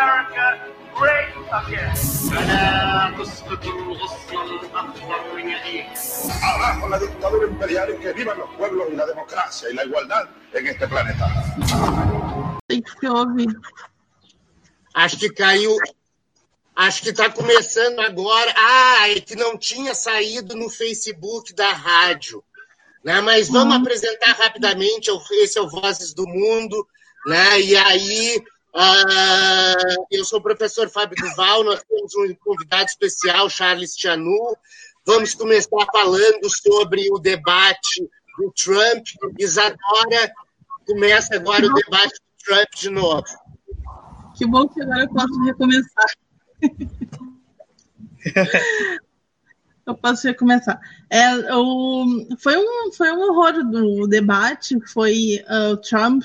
America great again. Abajo la dictadura imperial y que vivan los pueblos y la democracia y la igualdad en este planeta. Tem que ouvir. Acho que caiu. Acho que está começando agora. Ah, é que não tinha saído no Facebook da rádio. Né? Mas vamos Uhum. apresentar rapidamente. Esse é o Vozes do Mundo. Né? E aí, ah, eu sou o professor Fábio Duval, nós temos um convidado especial, Charles Tianu. Vamos começar falando sobre o debate do Trump. Isadora, começa agora o debate do Trump de novo. Que bom que agora eu posso recomeçar. eu posso recomeçar. É, o, foi, um, foi um horror do debate. Foi ah, o Trump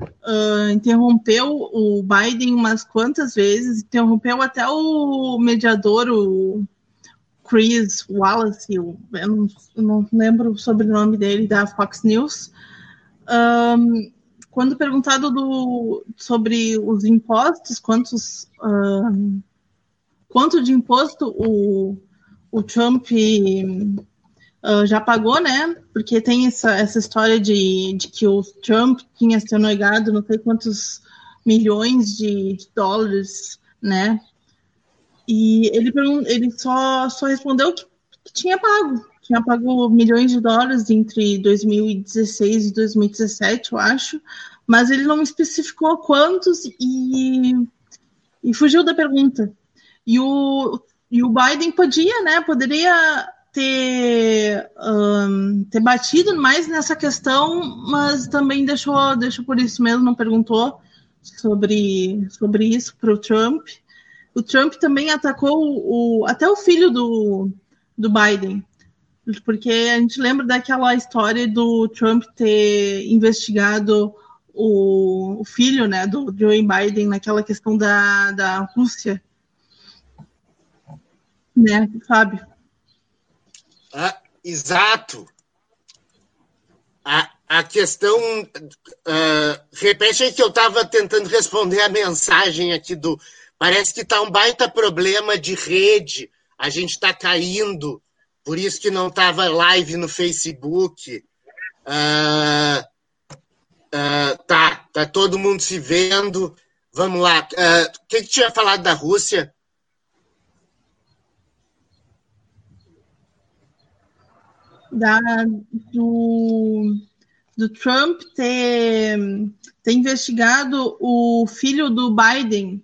ah, interrompeu o Biden umas quantas vezes, interrompeu até o mediador, o Chris Wallace, eu não, não lembro o sobrenome dele, da Fox News. Um, quando perguntado do, sobre os impostos, quantos, um, quanto de imposto o, o Trump uh, já pagou, né? Porque tem essa, essa história de, de que o Trump tinha se negado não sei quantos milhões de, de dólares, né? E ele, ele só, só respondeu que, que tinha pago, tinha pago milhões de dólares entre 2016 e 2017, eu acho, mas ele não especificou quantos e, e fugiu da pergunta. E o, e o Biden podia, né? Poderia ter, um, ter batido mais nessa questão, mas também deixou, deixou por isso mesmo, não perguntou sobre, sobre isso para o Trump. O Trump também atacou o, até o filho do, do Biden, porque a gente lembra daquela história do Trump ter investigado o, o filho né, do Joe Biden naquela questão da, da Rússia. Né, Fábio? Ah, exato. A, a questão. Uh, repete aí que eu estava tentando responder a mensagem aqui do. Parece que está um baita problema de rede. A gente está caindo, por isso que não estava live no Facebook. Uh, uh, tá, tá todo mundo se vendo. Vamos lá. O que, que tinha falado da Rússia? Da, do, do Trump ter, ter investigado o filho do Biden,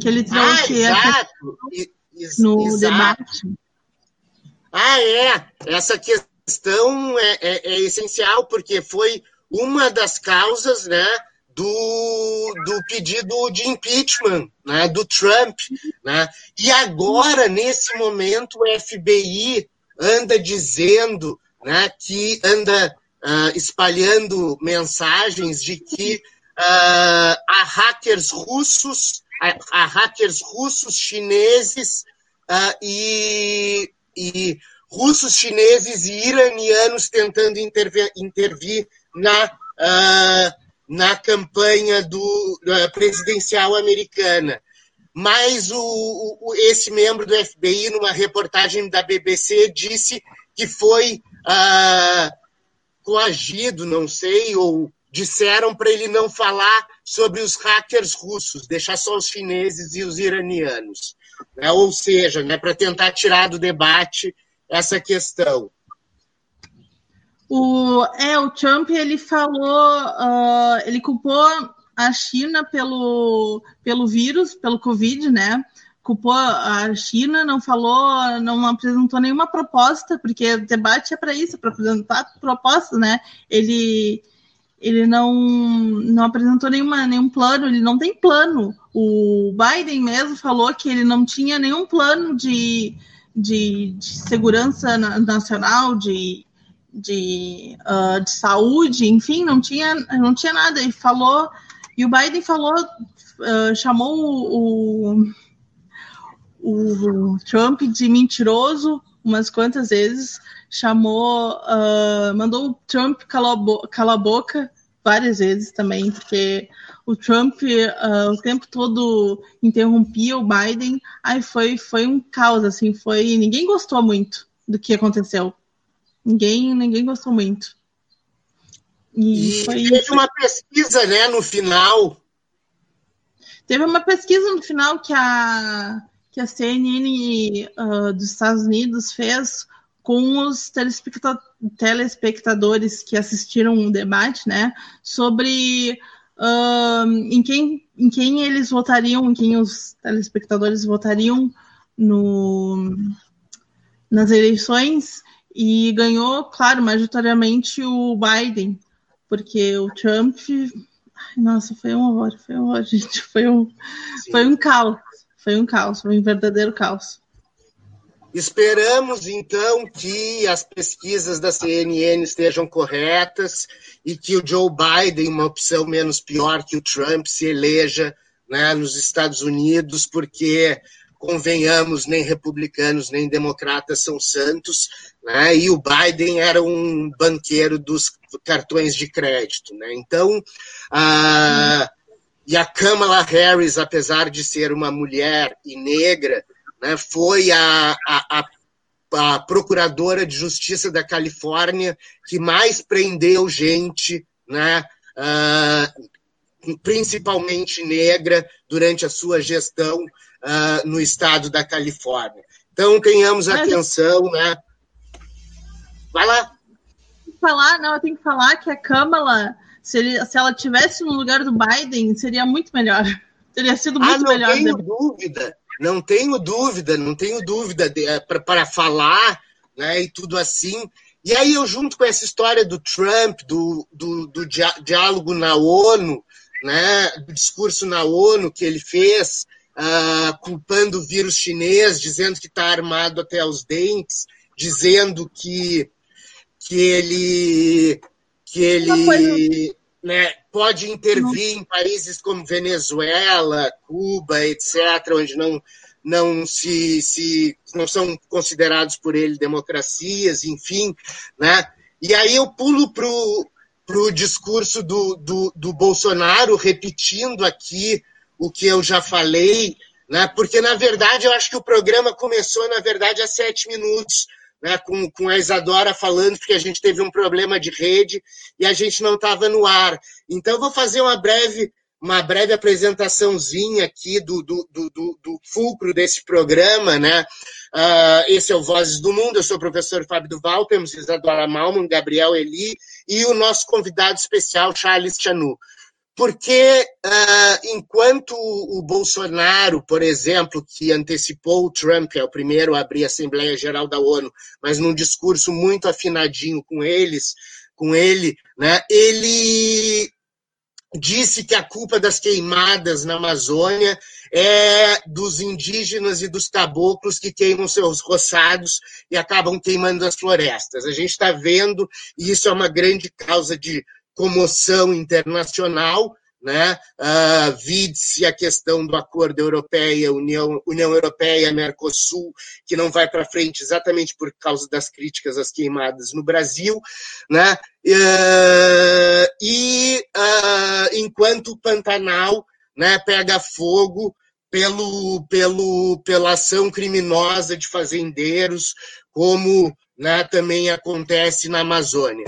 que ele trouxe ah, no exato. debate. Ah, é. Essa questão é, é, é, essencial, porque foi uma das causas né, do, do pedido de impeachment né, do Trump. Né? E agora, nesse momento, o FBI anda dizendo né, que anda uh, espalhando mensagens de que uh, há hackers russos, há, hackers russos, chineses uh, e, e, russos, chineses e iranianos tentando intervir, intervir na, na campanha do, presidencial americana mas o, o, esse membro do FBI, numa reportagem da BBC, disse que foi ah, coagido, não sei, ou disseram para ele não falar sobre os hackers russos, deixar só os chineses e os iranianos. Né? Ou seja, né, para tentar tirar do debate essa questão. O, é, o Trump ele falou, uh, ele culpou a China pelo, pelo vírus, pelo Covid, né? Culpou a China, não falou, não apresentou nenhuma proposta, porque o debate é para isso, para apresentar propostas, né? Ele, ele não, não apresentou nenhuma, nenhum plano, ele não tem plano. O Biden mesmo falou que ele não tinha nenhum plano de, de, de segurança nacional, de, de, uh, de saúde, enfim, não tinha, não tinha nada. Ele falou e o Biden falou, uh, chamou o, o, Trump de mentiroso umas quantas vezes, chamou, uh, mandou o Trump calar calar a boca várias vezes também, porque o Trump uh, o tempo todo interrompia o Biden, aí foi, foi um caos, assim, foi. Ninguém gostou muito do que aconteceu. Ninguém, ninguém gostou muito. E, e teve uma pesquisa, né, no final. Teve uma pesquisa no final que a, que a CNN uh, dos Estados Unidos fez com os telespectadores que assistiram o debate, né, sobre uh, em, quem, em quem eles votariam, em quem os telespectadores votariam no, nas eleições, e ganhou, claro, majoritariamente o Biden, porque o Trump. Ai, nossa, foi um horror, foi um horror, gente. Foi um, foi um caos. Foi um caos, foi um verdadeiro caos. Esperamos, então, que as pesquisas da CNN estejam corretas e que o Joe Biden, uma opção menos pior que o Trump, se eleja né, nos Estados Unidos, porque, convenhamos, nem republicanos nem democratas são santos, né, e o Biden era um banqueiro dos cartões de crédito. Né? Então, a, e a Kamala Harris, apesar de ser uma mulher e negra, né, foi a, a, a, a, procuradora de justiça da Califórnia que mais prendeu gente, né, uh, principalmente negra, durante a sua gestão uh, no estado da Califórnia. Então, tenhamos atenção, né? Vai lá. Falar, não, eu tenho que falar que a Câmara, se, ele, se ela tivesse no lugar do Biden, seria muito melhor. Teria sido muito ah, não melhor. Não tenho dúvida. Não tenho dúvida, não tenho dúvida é, para falar né, e tudo assim. E aí eu junto com essa história do Trump, do, do, do diálogo na ONU, né, do discurso na ONU que ele fez, uh, culpando o vírus chinês, dizendo que está armado até os dentes, dizendo que, que ele, que ele né, pode intervir em países como Venezuela, Cuba, etc., onde não, não se, se não são considerados por ele democracias, enfim, né? E aí eu pulo para o discurso do, do, do Bolsonaro, repetindo aqui o que eu já falei, né? Porque na verdade eu acho que o programa começou na verdade há sete minutos né, com, com a Isadora falando que a gente teve um problema de rede e a gente não estava no ar. Então, eu vou fazer uma breve, uma breve apresentaçãozinha aqui do, do, do, do fulcro desse programa. Né? Uh, esse é o Vozes do Mundo, eu sou o professor Fábio Duval, temos Isadora Malman, Gabriel Eli e o nosso convidado especial, Charles Chanu porque uh, enquanto o Bolsonaro, por exemplo, que antecipou o Trump, é o primeiro a abrir a Assembleia Geral da ONU, mas num discurso muito afinadinho com eles, com ele, né, ele disse que a culpa das queimadas na Amazônia é dos indígenas e dos caboclos que queimam seus roçados e acabam queimando as florestas. A gente está vendo, e isso é uma grande causa de comoção internacional, né? Uh, Vide-se a questão do acordo europeia, União, União Europeia, Mercosul, que não vai para frente exatamente por causa das críticas às queimadas no Brasil, né? Uh, e uh, enquanto o Pantanal né, pega fogo pelo, pelo, pela ação criminosa de fazendeiros, como né, também acontece na Amazônia.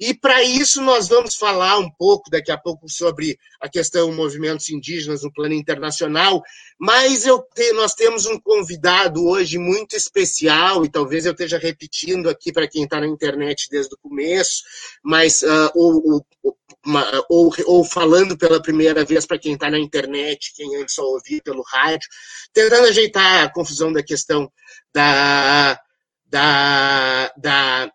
E para isso nós vamos falar um pouco daqui a pouco sobre a questão movimentos indígenas no plano internacional, mas eu te, nós temos um convidado hoje muito especial, e talvez eu esteja repetindo aqui para quem está na internet desde o começo, mas uh, ou, ou, ou, ou, falando pela primeira vez para quem está na internet, quem antes só ouvia pelo rádio, tentando ajeitar a confusão da questão da, da, da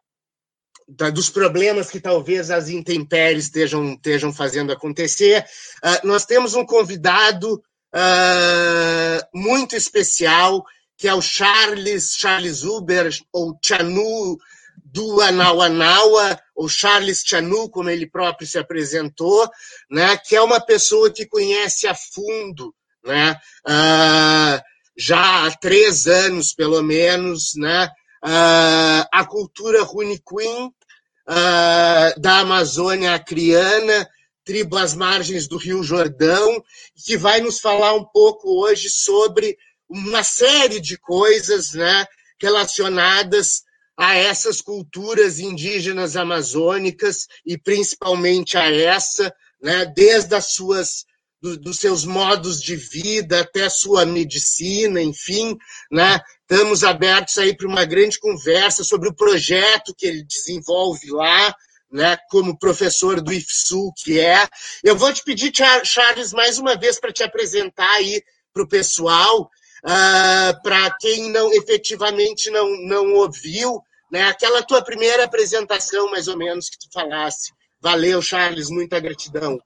da, dos problemas que talvez as intempéries estejam, estejam fazendo acontecer. Uh, nós temos um convidado uh, muito especial, que é o Charles, Charles Uber, ou Chanu do Anauanaua, ou Charles Chanu, como ele próprio se apresentou, né, que é uma pessoa que conhece a fundo, né, uh, já há três anos, pelo menos, né, Uh, a cultura Runiquim uh, da Amazônia Acriana, tribo às margens do Rio Jordão, que vai nos falar um pouco hoje sobre uma série de coisas né, relacionadas a essas culturas indígenas amazônicas e principalmente a essa, né, desde as suas do, dos seus modos de vida até a sua medicina, enfim, né? Estamos abertos aí para uma grande conversa sobre o projeto que ele desenvolve lá, né, como professor do IFSU que é. Eu vou te pedir, Charles, mais uma vez para te apresentar aí para o pessoal, uh, para quem não efetivamente não, não ouviu, né, aquela tua primeira apresentação, mais ou menos, que tu falasse. Valeu, Charles, muita gratidão.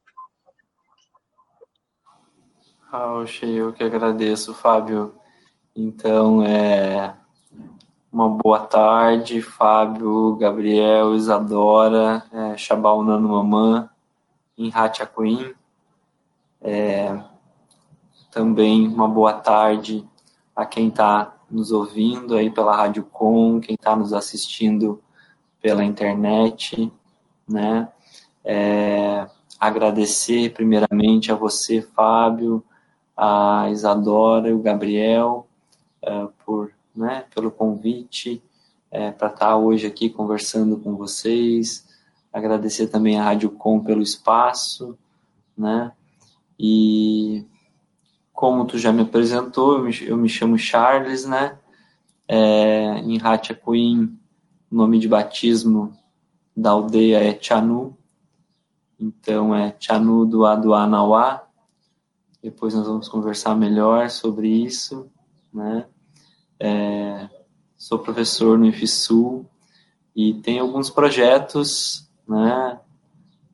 Ah, eu que agradeço, Fábio. Então, é, uma boa tarde, Fábio, Gabriel, Isadora, é, Chabal Nano Mamã, Inhat Queen. É, também uma boa tarde a quem está nos ouvindo aí pela Rádio Com, quem está nos assistindo pela internet, né? É, agradecer primeiramente a você, Fábio, a Isadora e o Gabriel é, por né, pelo convite é, para estar tá hoje aqui conversando com vocês. Agradecer também a Rádio Com pelo espaço, né? E como tu já me apresentou, eu me, eu me chamo Charles, né? É, em Hatchakuin, o nome de batismo da aldeia é Chanu. Então é Chanu do Aduanauá. Depois nós vamos conversar melhor sobre isso, né? É, sou professor no IFSU e tenho alguns projetos né,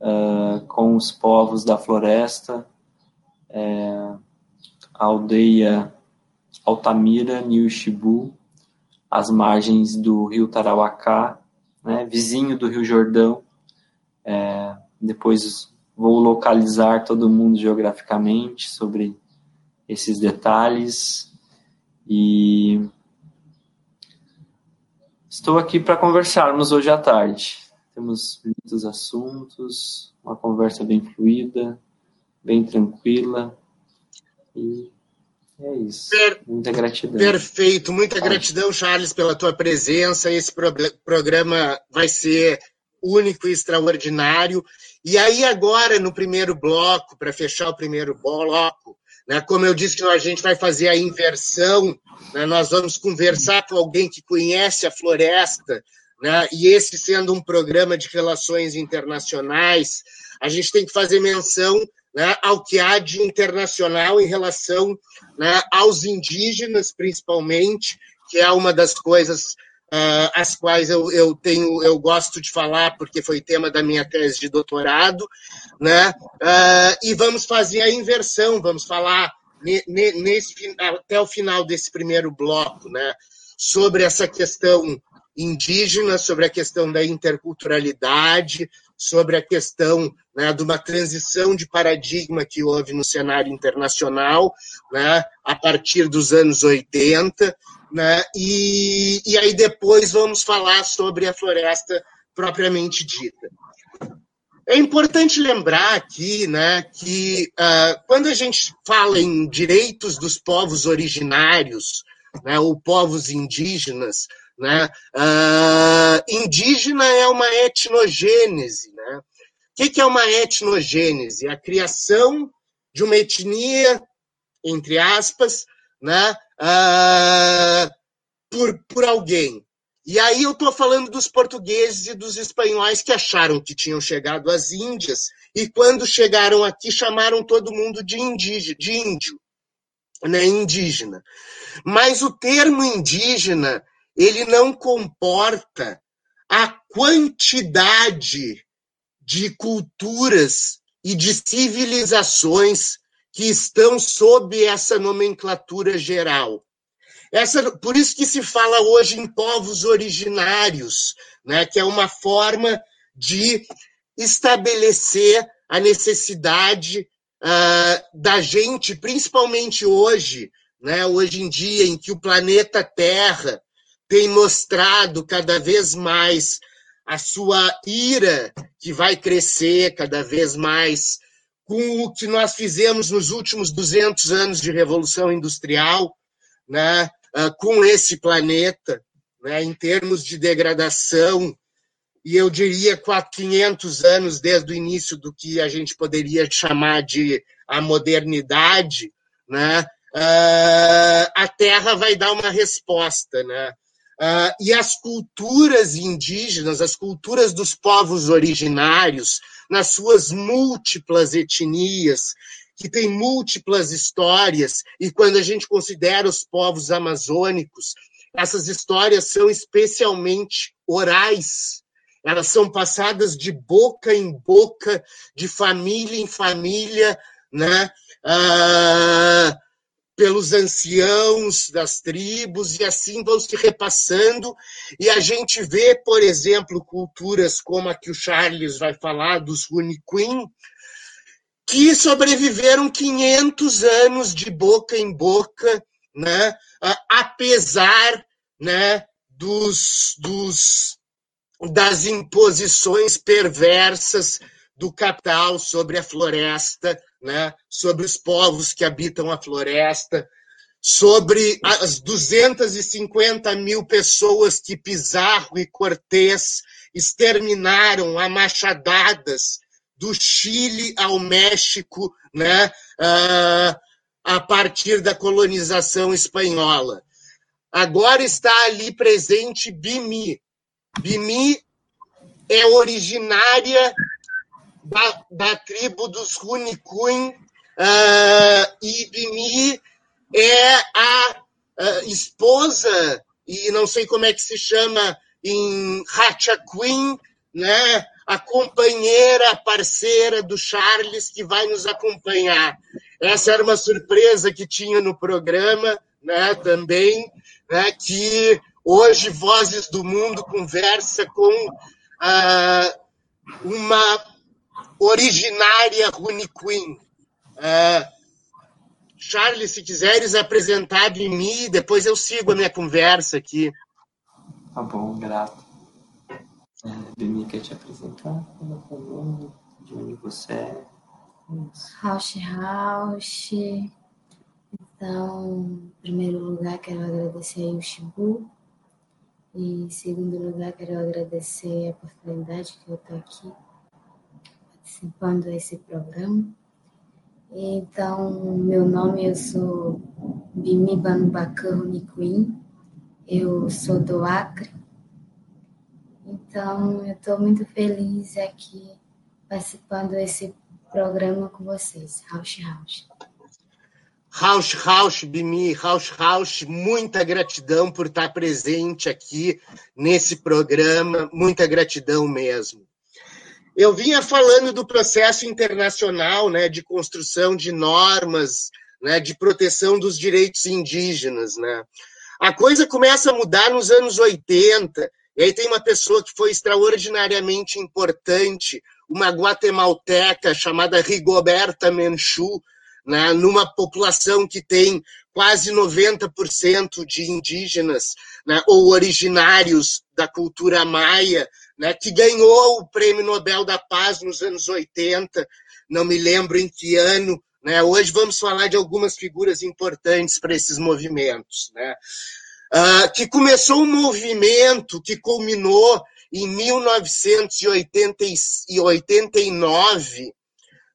uh, com os povos da floresta, é, a aldeia Altamira, Niuxibu, às margens do rio Tarauacá, né, vizinho do rio Jordão. É, depois vou localizar todo mundo geograficamente sobre esses detalhes e Estou aqui para conversarmos hoje à tarde. Temos muitos assuntos, uma conversa bem fluida, bem tranquila. E é isso. Per muita gratidão. Perfeito, muita gratidão, Charles, pela tua presença. Esse pro programa vai ser único e extraordinário. E aí, agora, no primeiro bloco, para fechar o primeiro bloco, né, como eu disse, a gente vai fazer a inversão né? Nós vamos conversar com alguém que conhece a floresta, né? e esse sendo um programa de relações internacionais, a gente tem que fazer menção né, ao que há de internacional em relação né, aos indígenas, principalmente, que é uma das coisas uh, as quais eu, eu tenho eu gosto de falar porque foi tema da minha tese de doutorado, né? Uh, e vamos fazer a inversão, vamos falar nesse, até o final desse primeiro bloco, né, sobre essa questão indígena, sobre a questão da interculturalidade, sobre a questão né, de uma transição de paradigma que houve no cenário internacional né, a partir dos anos 80, né, e, e aí depois vamos falar sobre a floresta propriamente dita. É importante lembrar aqui né, que uh, quando a gente fala em direitos dos povos originários, né, ou povos indígenas, né, uh, indígena é uma etnogênese. Né? O que, é uma etnogênese? A criação de uma etnia, entre aspas, né, uh, por, por alguém. E aí eu estou falando dos portugueses e dos espanhóis que acharam que tinham chegado às Índias e quando chegaram aqui chamaram todo mundo de, indígena, de índio, né, indígena. Mas o termo indígena ele não comporta a quantidade de culturas e de civilizações que estão sob essa nomenclatura geral. Essa, por isso que se fala hoje em povos originários, né, que é uma forma de estabelecer a necessidade uh, da gente, principalmente hoje, né, hoje em dia, em que o planeta Terra tem mostrado cada vez mais a sua ira, que vai crescer cada vez mais, com o que nós fizemos nos últimos 200 anos de Revolução Industrial, né, ah, com esse planeta, né, em termos de degradação, e eu diria 500 anos desde o início do que a gente poderia chamar de a modernidade, né, uh, a Terra vai dar uma resposta. Né? Uh, e as culturas indígenas, as culturas dos povos originários, nas suas múltiplas etnias, que têm múltiplas histórias, e quando a gente considera os povos amazônicos, essas histórias são especialmente orais, elas são passadas de boca em boca, de família em família, né? Uh, pelos anciãos das tribos, e assim vão se repassando. E a gente vê, por exemplo, culturas como a que o Charles vai falar, dos Runiquim, que sobreviveram 500 anos de boca em boca, né? apesar né, dos, dos, das imposições perversas do capital sobre a floresta, né, sobre os povos que habitam a floresta, sobre as 250 mil pessoas que Pizarro e Cortés exterminaram a machadadas do Chile ao México, né, uh, a partir da colonização espanhola. Agora está ali presente Bimi. Bimi é originária da, da tribo dos Runicuin, uh, e Bimi é a uh, esposa, e não sei como é que se chama em Hatchaquin, né? a companheira, a parceira do Charles que vai nos acompanhar. Essa era uma surpresa que tinha no programa, né, também, né, que hoje Vozes do Mundo conversa com uh, uma originária Rune Queen. Uh, Charles, se quiseres apresentar de mim, depois eu sigo a minha conversa aqui. Tá bom, grato. É, Bimi quer te apresentar, de onde você é. Rausch Rausch. Então, em primeiro lugar, quero agradecer aí o Shibu. E em segundo lugar, quero agradecer a oportunidade que eu estou aqui participando desse programa. Então, meu nome, eu sou Bimi Banubacan Niquim, eu sou do Acre. Então, eu estou muito feliz aqui participando desse programa com vocês. Rausch Rausch. Rausch Rausch, Bimi, Rausch Rausch, muita gratidão por estar presente aqui nesse programa, muita gratidão mesmo. Eu vinha falando do processo internacional né, de construção de normas, né, de proteção dos direitos indígenas. Né? A coisa começa a mudar nos anos 80, e aí tem uma pessoa que foi extraordinariamente importante, uma guatemalteca chamada Rigoberta Menchú, né, numa população que tem quase 90% de indígenas né, ou originários da cultura maia, né, que ganhou o Prêmio Nobel da Paz nos anos 80, não me lembro em que ano. Né? Hoje vamos falar de algumas figuras importantes para esses movimentos. Né? Uh, que começou um movimento que culminou em 1989,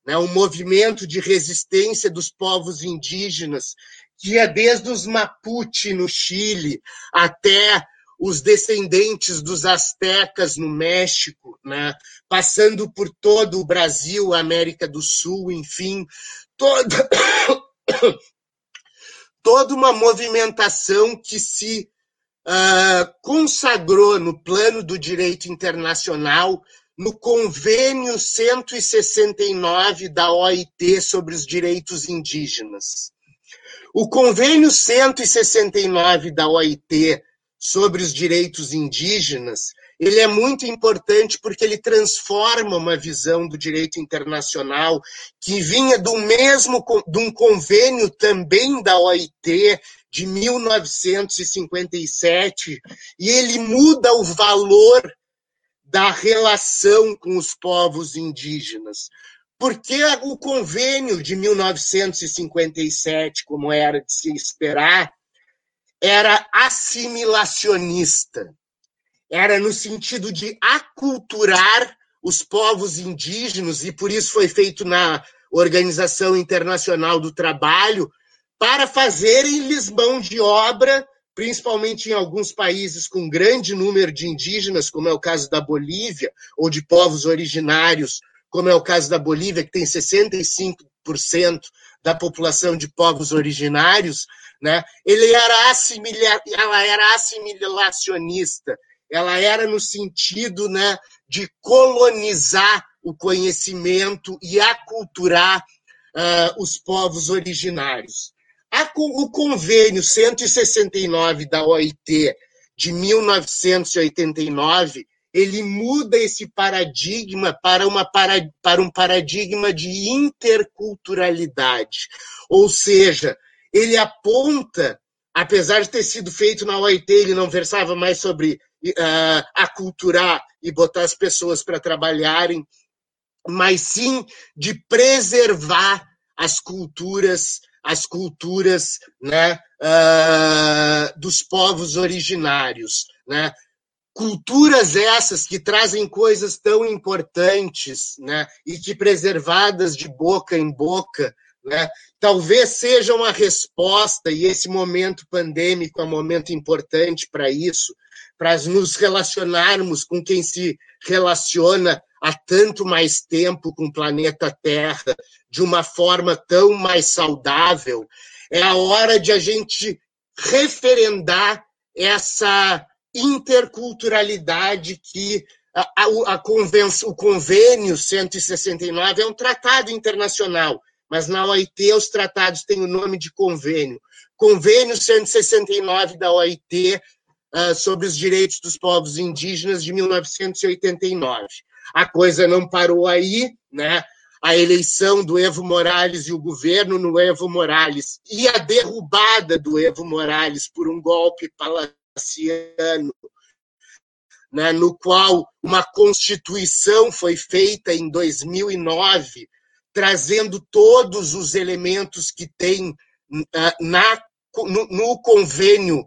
né, um movimento de resistência dos povos indígenas, que ia desde os Mapuche, no Chile, até os descendentes dos astecas no México, né? passando por todo o Brasil, América do Sul, enfim, toda, toda uma movimentação que se uh, consagrou no plano do direito internacional no convênio 169 da OIT sobre os direitos indígenas. O convênio 169 da OIT sobre os direitos indígenas, ele é muito importante porque ele transforma uma visão do direito internacional que vinha do mesmo de um convênio também da OIT de 1957 e ele muda o valor da relação com os povos indígenas. Porque o convênio de 1957, como era de se esperar, era assimilacionista. Era no sentido de aculturar os povos indígenas, e por isso foi feito na Organização Internacional do Trabalho, para fazerem lhes mão de obra, principalmente em alguns países com grande número de indígenas, como é o caso da Bolívia, ou de povos originários, como é o caso da Bolívia, que tem 65% da população de povos originários, né? Ele era ela era assimilacionista, ela era no sentido né, de colonizar o conhecimento e aculturar uh, os povos originários. o convênio 169 da OIT de 1989 ele muda esse paradigma para, uma, para, para um paradigma de interculturalidade. Ou seja, ele aponta, apesar de ter sido feito na OIT, ele não versava mais sobre uh, aculturar e botar as pessoas para trabalharem, mas sim de preservar as culturas, as culturas né, uh, dos povos originários. Né? Culturas essas que trazem coisas tão importantes né, e que, preservadas de boca em boca, né, talvez seja uma resposta, e esse momento pandêmico é um momento importante para isso, para nos relacionarmos com quem se relaciona há tanto mais tempo com o planeta Terra de uma forma tão mais saudável, é a hora de a gente referendar essa interculturalidade que a, a, a o convênio 169 é um tratado internacional, mas na OIT os tratados têm o nome de convênio. Convênio 169 da OIT uh, sobre os direitos dos povos indígenas de 1989. A coisa não parou aí, né? A eleição do Evo Morales e o governo no Evo Morales e a derrubada do Evo Morales por um golpe palaciano, né, no qual uma constituição foi feita em 2009, trazendo todos os elementos que tem uh, na, no, no convênio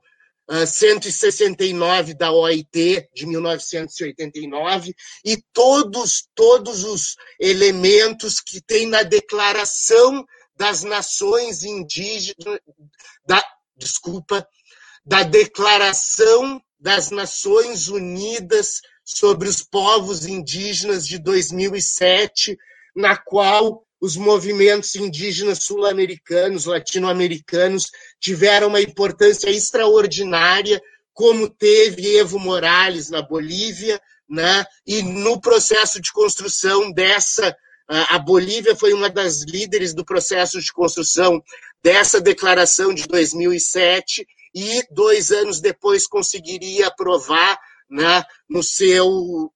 169 ah, da OIT de 1989 e todos todos os elementos que tem na Declaração das Nações Indígenas da desculpa da Declaração das Nações Unidas sobre os povos indígenas de 2007, na qual os movimentos indígenas sul-americanos, latino-americanos tiveram uma importância extraordinária, como teve Evo Morales na Bolívia, né? e no processo de construção dessa. A Bolívia foi uma das líderes do processo de construção dessa declaração de 2007, e dois anos depois conseguiria aprovar, né, no seu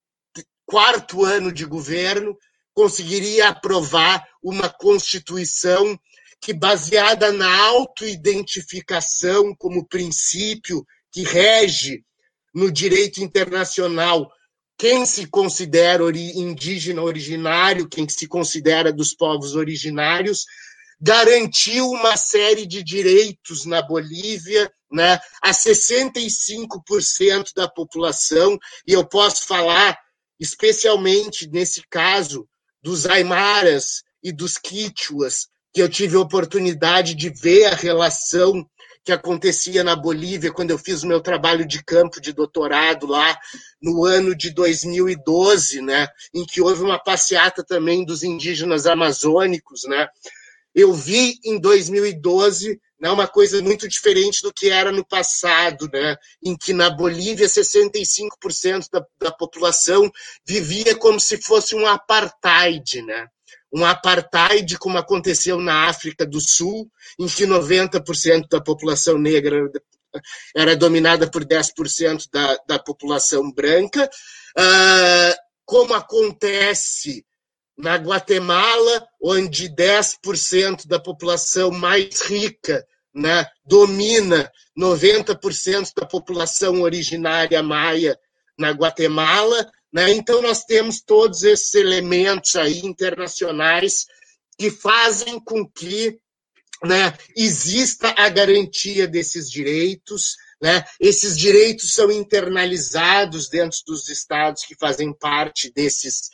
quarto ano de governo, conseguiria aprovar uma Constituição que, baseada na autoidentificação como princípio que rege no direito internacional quem se considera indígena originário, quem se considera dos povos originários, garantiu uma série de direitos na Bolívia né, a 65% da população, e eu posso falar especialmente nesse caso dos aimaras e dos quichuas, que eu tive a oportunidade de ver a relação que acontecia na Bolívia quando eu fiz o meu trabalho de campo de doutorado lá no ano de 2012, né, em que houve uma passeata também dos indígenas amazônicos, né? Eu vi em 2012 né, uma coisa muito diferente do que era no passado, né, em que na Bolívia 65% da, da população vivia como se fosse um apartheid, né? um apartheid como aconteceu na África do Sul, em que 90% da população negra era dominada por 10% da, da população branca, uh, como acontece na Guatemala, onde 10% da população mais rica né, domina 90% da população originária maia na Guatemala, Né? Então, nós temos todos esses elementos aí internacionais que fazem com que né, exista a garantia desses direitos. Né? Esses direitos são internalizados dentro dos estados que fazem parte desses,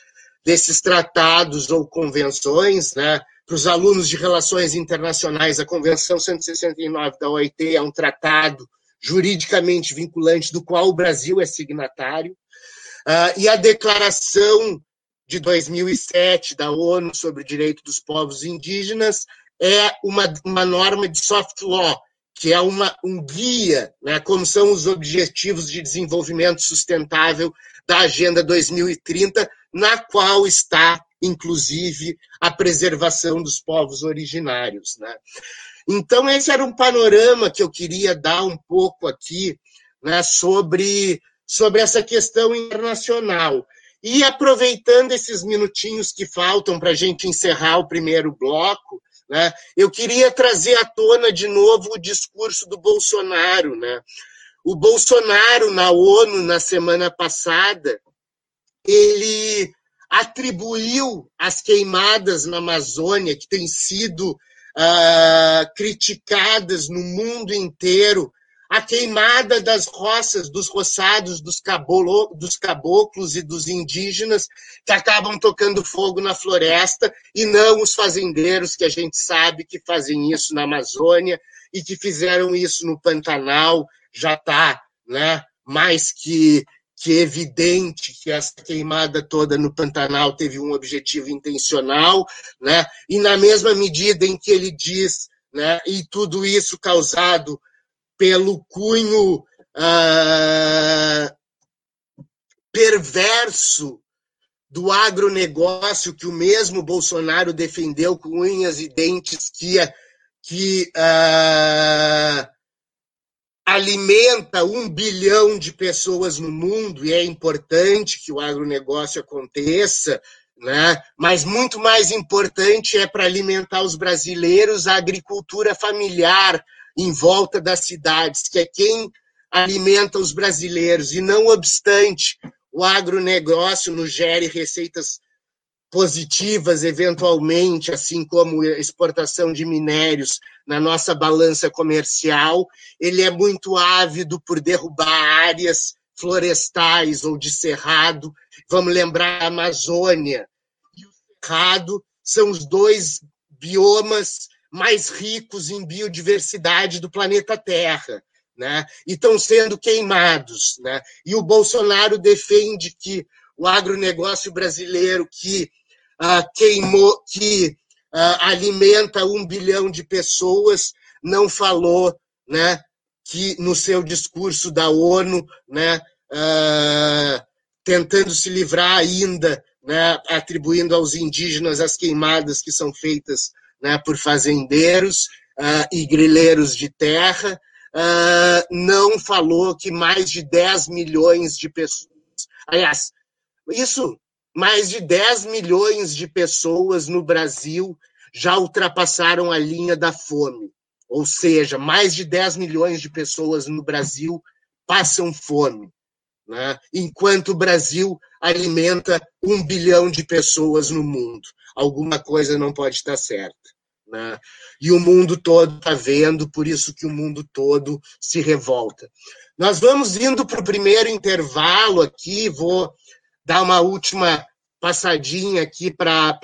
desses tratados ou convenções. Né? Para os alunos de relações internacionais, a Convenção 169 da OIT é um tratado juridicamente vinculante do qual o Brasil é signatário. Uh, e a Declaração de 2007 da ONU sobre o Direito dos Povos Indígenas é uma, uma norma de soft law, que é uma, um guia, né, como são os Objetivos de Desenvolvimento Sustentável da Agenda 2030, na qual está, inclusive, a preservação dos povos originários. Né? Então, esse era um panorama que eu queria dar um pouco aqui né, sobre, sobre essa questão internacional. E aproveitando esses minutinhos que faltam para a gente encerrar o primeiro bloco, né, eu queria trazer à tona de novo o discurso do Bolsonaro. Né? O Bolsonaro, na ONU, na semana passada, ele atribuiu as queimadas na Amazônia, que têm sido uh, criticadas no mundo inteiro, a queimada das roças, dos roçados, dos, cabolo, dos caboclos e dos indígenas que acabam tocando fogo na floresta e não os fazendeiros que a gente sabe que fazem isso na Amazônia e que fizeram isso no Pantanal, já está né, mais que que é evidente que essa queimada toda no Pantanal teve um objetivo intencional, né? e na mesma medida em que ele diz, né, e tudo isso causado pelo cunho ah, perverso do agronegócio que o mesmo Bolsonaro defendeu com unhas e dentes que, que ah, alimenta um bilhão de pessoas no mundo e é importante que o agronegócio aconteça, né? mas muito mais importante é para alimentar os brasileiros a agricultura familiar em volta das cidades, que é quem alimenta os brasileiros. E não obstante o agronegócio nos gere receitas positivas, eventualmente, assim como exportação de minérios na nossa balança comercial. Ele é muito ávido por derrubar áreas florestais ou de cerrado. Vamos lembrar a Amazônia e o cerrado são os dois biomas mais ricos em biodiversidade do planeta Terra. Né? E estão sendo queimados. Né? E o Bolsonaro defende que o agronegócio brasileiro, que ah, queimou, que ah, alimenta um bilhão de pessoas, não falou né, que no seu discurso da ONU, né, ah, tentando se livrar ainda, né, atribuindo aos indígenas as queimadas que são feitas né, por fazendeiros e grileiros de terra, não falou que mais de 10 milhões de pessoas. Aliás, isso mais de 10 milhões de pessoas no Brasil já ultrapassaram a linha da fome. Ou seja, mais de 10 milhões de pessoas no Brasil passam fome, né? enquanto o Brasil alimenta um bilhão de pessoas no mundo. Alguma coisa não pode estar certa. Né? E o mundo todo está vendo, por isso que o mundo todo se revolta. Nós vamos indo para o primeiro intervalo aqui, vou dar uma última passadinha aqui para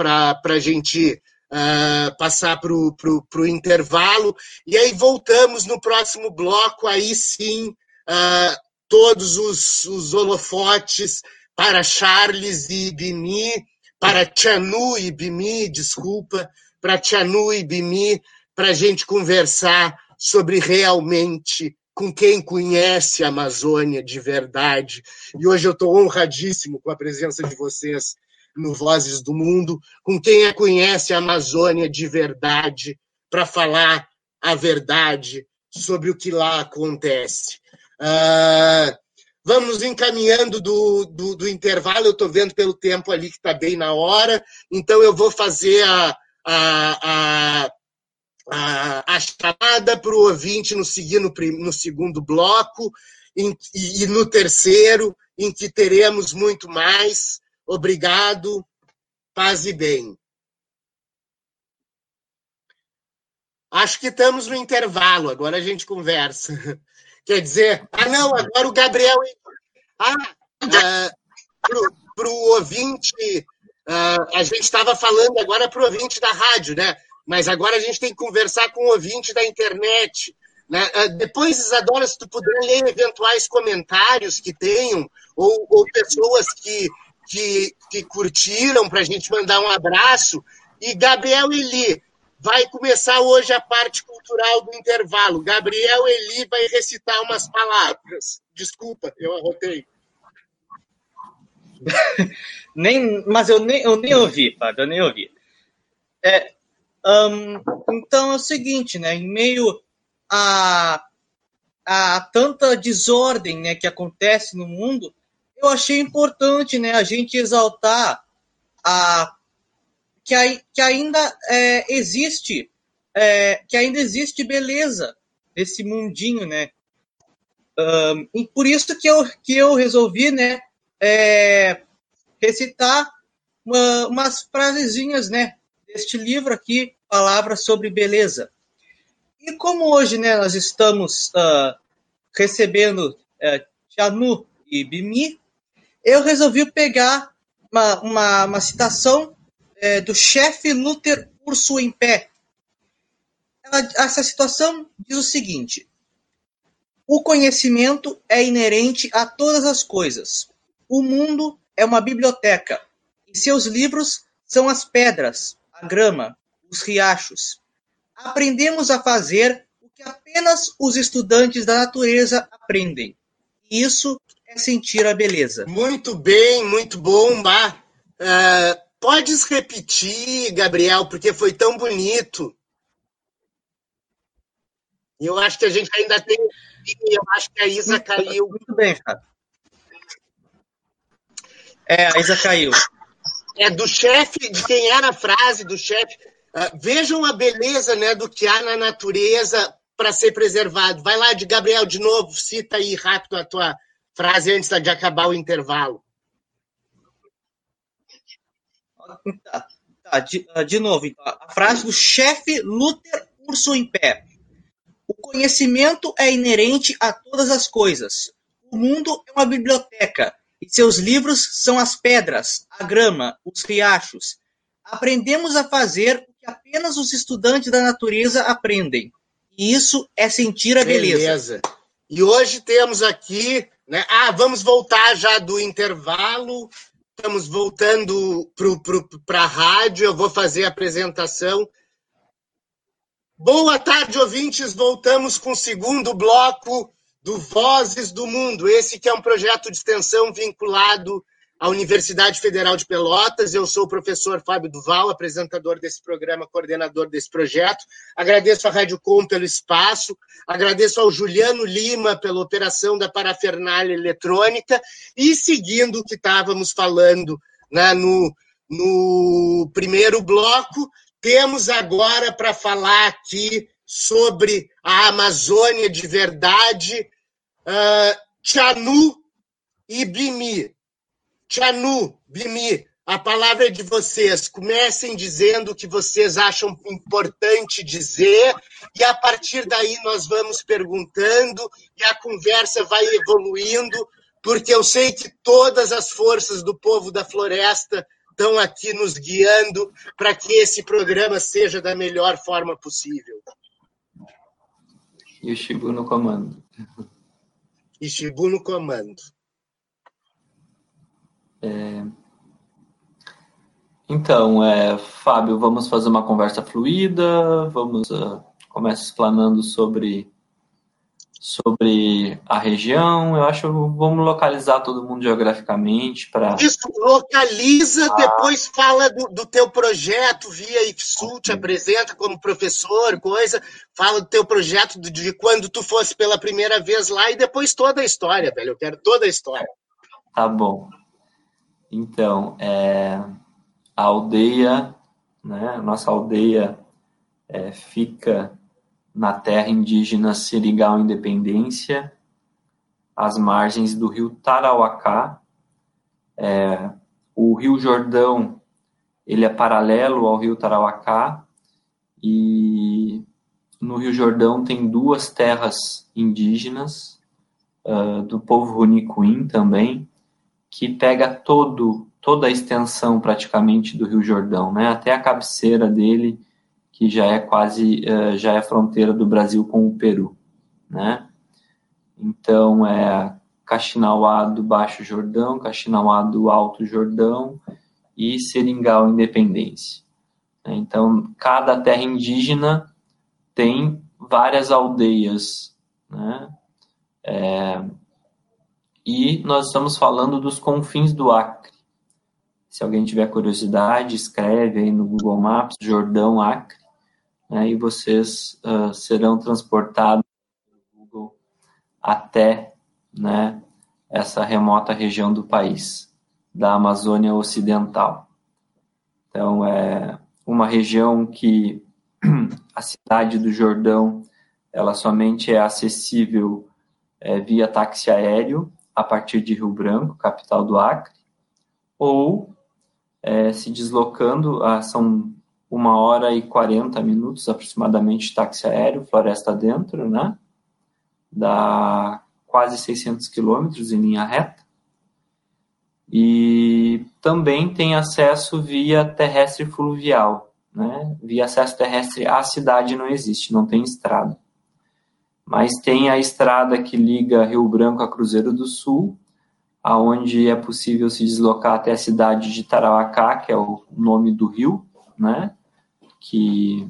a gente uh, passar para o intervalo. E aí voltamos no próximo bloco, aí sim, uh, todos os, os holofotes para Charles e Bimi, para Chanu e Bimi, desculpa, para Chanu e Bimi, para a gente conversar sobre realmente com quem conhece a Amazônia de verdade. E hoje eu estou honradíssimo com a presença de vocês no Vozes do Mundo, com quem a conhece a Amazônia de verdade, para falar a verdade sobre o que lá acontece. Uh, vamos encaminhando do, do, do intervalo, eu estou vendo pelo tempo ali que está bem na hora, então eu vou fazer a, a, a a, a chamada para o ouvinte no, seguir no, no segundo bloco e, e, no terceiro, em que teremos muito mais. Obrigado, paz e bem. Acho que estamos no intervalo, agora a gente conversa. Quer dizer, ah, não, agora o Gabriel. Ah, uh, para o ouvinte, uh, a gente estava falando agora para o ouvinte da rádio, né? Mas agora a gente tem que conversar com o ouvinte da internet. Né? Uh, depois, Isadora, se tu puder ler eventuais comentários que tenham, ou, ou pessoas que, que, que curtiram, para a gente mandar um abraço. E Gabriel Eli, vai começar hoje a parte cultural do intervalo. Gabriel Eli vai recitar umas palavras. Desculpa, eu arrotei. nem, mas eu nem, eu nem ouvi, Fábio, eu nem ouvi. É, um, então é o seguinte, né? Em meio a, a tanta desordem né, que acontece no mundo, eu achei importante né, a gente exaltar a que, que ainda é, existe, é, que ainda existe beleza nesse mundinho, né? Um, e por isso que eu, que eu resolvi, né, é, recitar uma, umas frasezinhas, né, deste livro aqui, Palavras sobre Beleza. E como hoje, né, nós estamos uh, recebendo uh, Janu e Bimi, eu resolvi pegar uma, uma, uma citação é, do chefe Luther Urso em pé. Ela, essa situação diz o seguinte: o conhecimento é inerente a todas as coisas. O mundo é uma biblioteca, e seus livros são as pedras, a grama, os riachos. Aprendemos a fazer o que apenas os estudantes da natureza aprendem. E isso é sentir a beleza. Muito bem, muito bom, Mar. Uh, Podes repetir, Gabriel, porque foi tão bonito. Eu acho que a gente ainda tem. Eu acho que a Isa caiu. Muito bem, cara. É, a Isa caiu. É do chefe, de quem era a frase do chefe. Uh, vejam a beleza né, do que há na natureza para ser preservado. Vai lá de Gabriel de novo, cita aí rápido a tua frase antes de acabar o intervalo. Tá, tá, de, ah, de novo, então, a frase do chefe Luther Urso em pé. O conhecimento é inerente a todas as coisas. O mundo é uma biblioteca e seus livros são as pedras, a grama, os riachos. Aprendemos a fazer o que apenas os estudantes da natureza aprendem. E isso é sentir a beleza. beleza. E hoje temos aqui, né? Ah, vamos voltar já do intervalo Estamos voltando para a rádio, eu vou fazer a apresentação. Boa tarde, ouvintes. Voltamos com o segundo bloco do Vozes do Mundo. Esse que é um projeto de extensão vinculado à Universidade Federal de Pelotas. Eu sou o professor Fábio Duval, apresentador desse programa, coordenador desse projeto. Agradeço à Rádio Com pelo espaço, agradeço ao Juliano Lima pela operação da parafernália eletrônica e seguindo o que estávamos falando né, no, no primeiro bloco, temos agora para falar aqui sobre a Amazônia de verdade, uh, Chanu e Bimi. Chanu, Bimi, a palavra é de vocês. Comecem dizendo o que vocês acham importante dizer, e a partir daí nós vamos perguntando e a conversa vai evoluindo, porque eu sei que todas as forças do povo da floresta estão aqui nos guiando para que esse programa seja da melhor forma possível. E o Shibu no comando. E Shibu no comando. É... Então, é, Fábio, vamos fazer uma conversa fluida, vamos uh, começa explanando sobre sobre a região. Eu acho que vamos localizar todo mundo geograficamente para. Isso, localiza, ah. depois fala do, do, teu projeto via IFSU, te apresenta como professor, coisa, fala do teu projeto de, de quando tu fosse pela primeira vez lá e depois toda a história, velho. Eu quero toda a história. Tá bom. Então, é, a aldeia, né, a nossa aldeia é, fica na terra indígena Seringal Independência, às margens do rio Tarauacá. É, o rio Jordão, ele é paralelo ao rio Tarauacá, e no Rio Jordão tem duas terras indígenas, uh, do povo Runicuim também, que pega todo, toda a extensão praticamente do Rio Jordão, né, até a cabeceira dele, que já é quase, uh, já é fronteira do Brasil com o Peru, né. Então, é Caxinauá do Baixo Jordão, Caxinauá do Alto Jordão e Seringal Independência. Então, cada terra indígena tem várias aldeias, né? É, e nós estamos falando dos confins do Acre. Se alguém tiver curiosidade, escreve aí no Google Maps, Jordão Acre, né, e vocês uh, serão transportados no Google até né, essa remota região do país, da Amazônia Ocidental. Então, é uma região que a cidade do Jordão ela somente é acessível é, via táxi aéreo a partir de Rio Branco, capital do Acre, ou é, se deslocando, a, são uma hora e 40 minutos aproximadamente táxi aéreo, floresta dentro, né? Dá quase 600 quilômetros em linha reta. E também tem acesso via terrestre fluvial, né? Via acesso terrestre à cidade não existe, não tem estrada. Mas tem a estrada que liga Rio Branco a Cruzeiro do Sul, aonde é possível se deslocar até a cidade de Tarauacá, que é o nome do rio, né? Que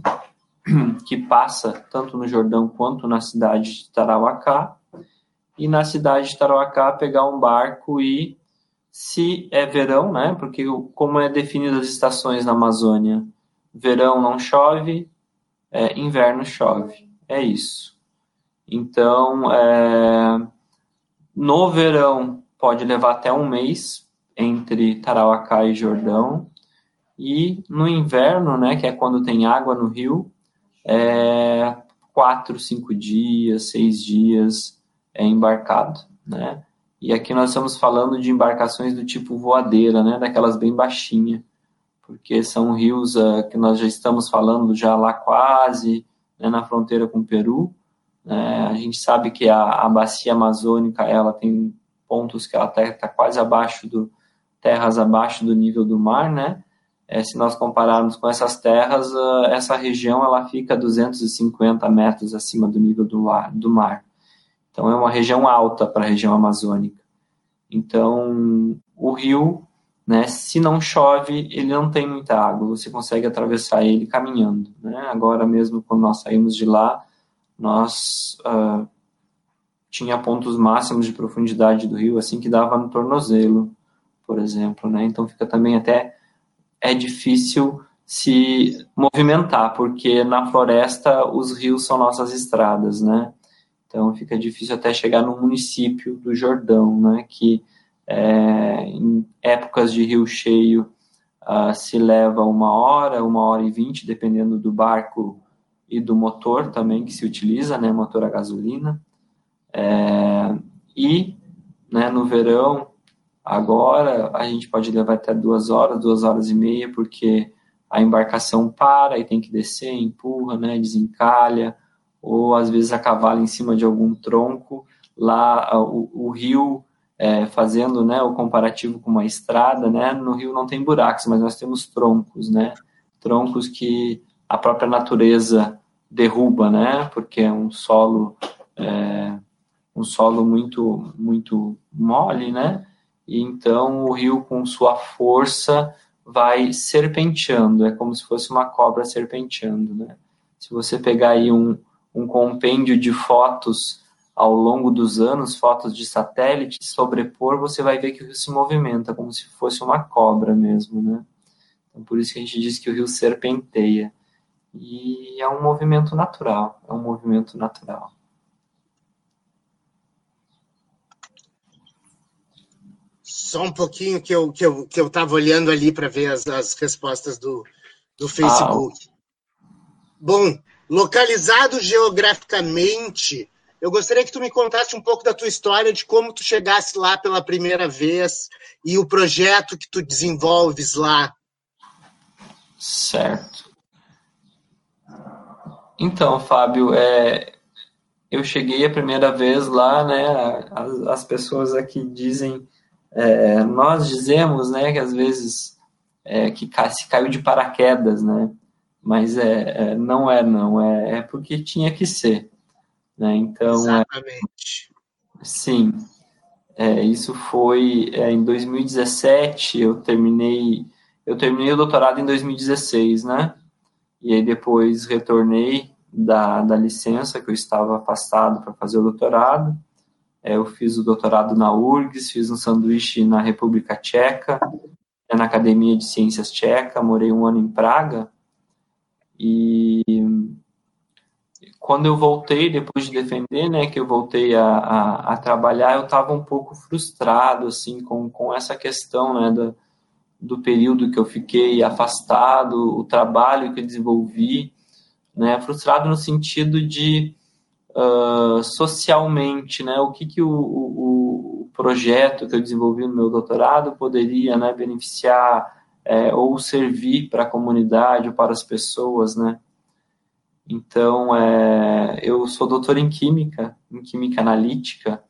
que passa tanto no Jordão quanto na cidade de Tarauacá. E na cidade de Tarauacá pegar um barco e se é verão, né? Porque como é definido as estações na Amazônia, verão não chove, é, inverno chove. É isso. Então, é, no verão pode levar até um mês entre Tarauacá e Jordão. E no inverno, né, que é quando tem água no rio, é quatro, cinco dias, seis dias é embarcado, né? E aqui nós estamos falando de embarcações do tipo voadeira, né, daquelas bem baixinha, porque são rios uh, que nós já estamos falando já lá quase né, na fronteira com o Peru. Né, a gente sabe que a, a bacia amazônica ela tem pontos que ela está tá quase abaixo do terras abaixo do nível do mar, né? É, se nós compararmos com essas terras, uh, essa região ela fica 250 metros acima do nível do, ar, do mar. Então, é uma região alta para a região amazônica. Então, o rio, né, se não chove, ele não tem muita água, você consegue atravessar ele caminhando. Né? Agora mesmo, quando nós saímos de lá, nós uh, tinha pontos máximos de profundidade do rio, assim que dava no tornozelo, por exemplo. Né? Então, fica também até é difícil se movimentar, porque na floresta os rios são nossas estradas, né? Então fica difícil até chegar no município do Jordão, né, que é, em épocas de rio cheio uh, se leva uma hora, uma hora e vinte, dependendo do barco e do motor também que se utiliza, né, motor a gasolina. É, e né, no verão, agora, a gente pode levar até duas horas, duas horas e meia, porque a embarcação para e tem que descer, empurra, né, desencalha, ou às vezes a cavalo em cima de algum tronco, lá o, o rio, é, fazendo né, o comparativo com uma estrada, né, no rio não tem buracos, mas nós temos troncos, né, troncos que a própria natureza derruba, né, porque é um solo, é, um solo muito, muito mole, né, e então o rio com sua força vai serpenteando, é como se fosse uma cobra serpenteando, né. Se você pegar aí um, um compêndio de fotos ao longo dos anos, fotos de satélite, sobrepor, você vai ver que o rio se movimenta, como se fosse uma cobra mesmo, né? Então, por isso que a gente diz que o rio serpenteia. E é um movimento natural, é um movimento natural. Só um pouquinho que eu que eu que eu estava olhando ali para ver as, as respostas do, do Facebook. Ah, Bom, localizado geograficamente eu gostaria que tu me contasse um pouco da tua história, de como tu chegasse lá pela primeira vez e o projeto que tu desenvolves lá. Certo. Então, Fábio, é, eu cheguei a primeira vez lá, né? As, as pessoas aqui dizem, é, nós dizemos, né, que às vezes é, que se caiu de paraquedas, né? Mas é, é não é, não é, é porque tinha que ser, né? Então, é, exatamente. sim. É, isso foi é, em 2017. Eu terminei, eu terminei o doutorado em 2016, né? E aí depois retornei da, da licença, que eu estava afastado para fazer o doutorado. É, eu fiz o doutorado na URGS, fiz um sanduíche na República Tcheca, é, na Academia de Ciências Tcheca, morei um ano em Praga. E quando eu voltei, depois de defender, né, que eu voltei a, a, a trabalhar, eu estava um pouco frustrado, assim, com, com essa questão, né, do, do período que eu fiquei afastado, o trabalho que eu desenvolvi, né? Frustrado no sentido de uh, socialmente, né? O que, que o, o, o, projeto que eu desenvolvi no meu doutorado poderia, né, beneficiar é, ou servir para a comunidade ou para as pessoas, né? Então, é, eu sou doutor em química, em química analítica,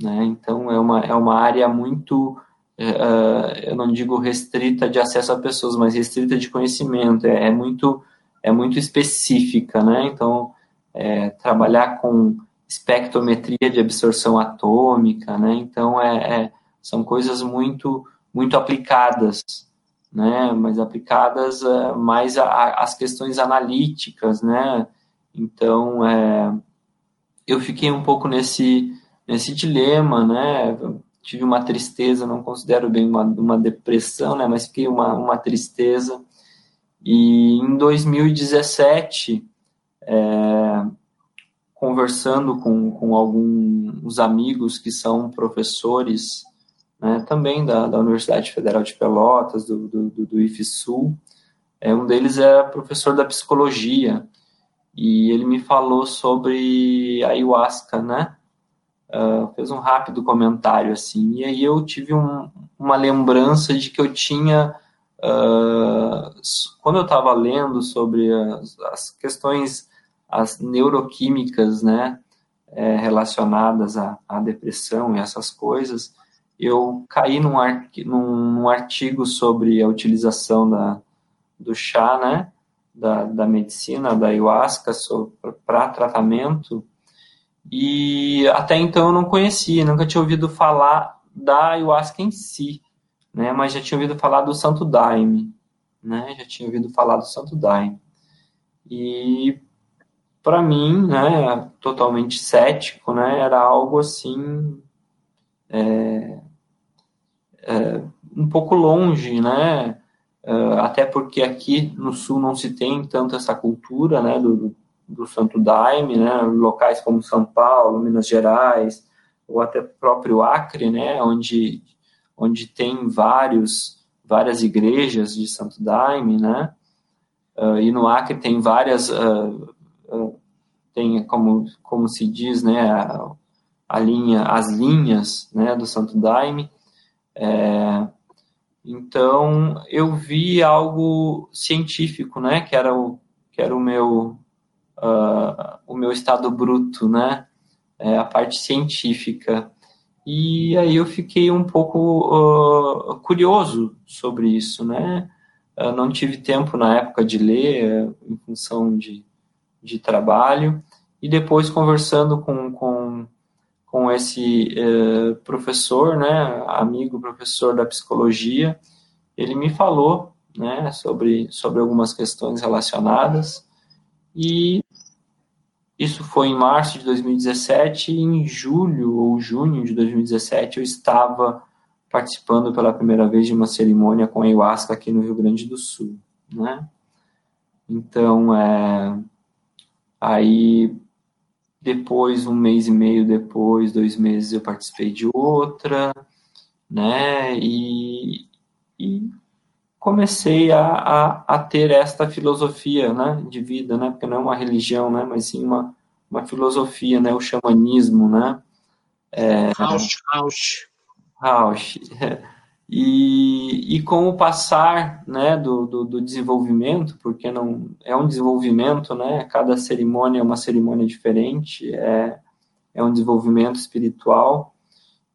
né? Então, é uma, é uma área muito, uh, eu não digo restrita de acesso a pessoas, mas restrita de conhecimento. É, é muito é muito específica, né? Então, é, trabalhar com espectrometria de absorção atômica, né? Então, é, é, são coisas muito, muito aplicadas, né? Mas aplicadas é, mais às questões analíticas, né? Então, é, eu fiquei um pouco nesse, nesse dilema, né? tive uma tristeza, não considero bem uma, uma depressão, né? Mas fiquei uma, uma tristeza e em 2017, é, conversando com, com alguns amigos que são professores, né, também da, da Universidade Federal de Pelotas, do, do, do IFSUL, é, um deles é professor da psicologia, e ele me falou sobre ayahuasca, né? Uh, fez um rápido comentário assim, e aí eu tive um, uma lembrança de que eu tinha Uh, quando eu estava lendo sobre as, as, questões as neuroquímicas, né, é, relacionadas à, à, depressão e essas coisas, eu caí num, num, num artigo sobre a utilização da, do chá, né, da, da medicina, da ayahuasca para tratamento, e até então eu não conhecia, nunca tinha ouvido falar da ayahuasca em si né? Mas já tinha ouvido falar do Santo Daime, né? Já tinha ouvido falar do Santo Daime. E para mim, né, totalmente cético, né, era algo assim é, é, um pouco longe, né? É, até porque aqui no sul não se tem tanto essa cultura, né, do, do Santo Daime, né, locais como São Paulo, Minas Gerais, ou até próprio Acre, né, onde onde tem vários, várias igrejas de Santo Daime, né? Uh, e no Acre tem várias, uh, tem como, como se diz, né, a, a, linha, as linhas, né, do Santo Daime. É, então eu vi algo científico, né, que era o que era o meu o meu estado bruto, né, é, a parte científica. E aí eu fiquei um pouco uh, curioso sobre isso, né? Eu não tive tempo na época de ler, uh, em função de, de trabalho, e depois conversando com, com, com esse uh, professor, né, amigo professor da psicologia, ele me falou né, sobre, sobre algumas questões relacionadas, e isso foi em março de 2017 e em julho ou junho de 2017 eu estava participando pela primeira vez de uma cerimônia com ayahuasca aqui no Rio Grande do Sul, né? Então, é, aí depois, um mês e meio depois, dois meses, eu participei de outra, né? E, e comecei a, a, a, ter esta filosofia né, de vida, né, porque não é uma religião, né, mas sim uma, uma filosofia, né, o xamanismo, né? É, Rausch, Rausch. Rausch. E, e com o passar né, do, do, do, desenvolvimento, porque não é um desenvolvimento, né, cada cerimônia é uma cerimônia diferente, é, é um desenvolvimento espiritual,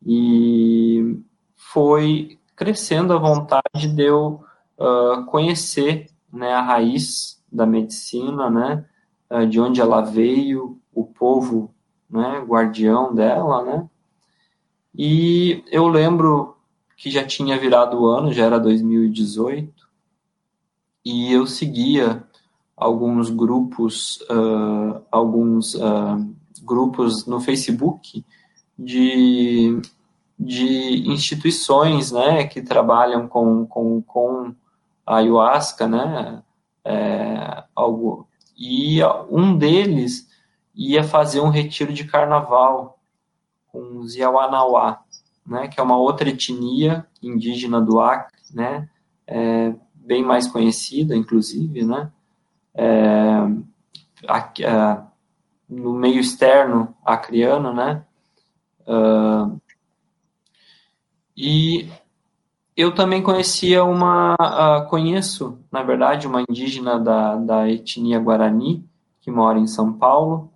e foi crescendo a vontade de eu uh, conhecer né, a raiz da medicina, né, uh, de onde ela veio, o povo né, guardião dela, né, e eu lembro que já tinha virado o ano, já era 2018, e eu seguia alguns grupos, uh, alguns uh, grupos no Facebook de, de instituições, né, que trabalham com, com, com a ayahuasca, né, é, algo, e um deles ia fazer um retiro de carnaval com os Yawanawá, né, que é uma outra etnia indígena do Acre, né, é, bem mais conhecida, inclusive, né, é, é, no meio externo acriano, né, uh, e eu também conhecia uma, uh, conheço, na verdade, uma indígena da, da etnia Guarani, que mora em São Paulo,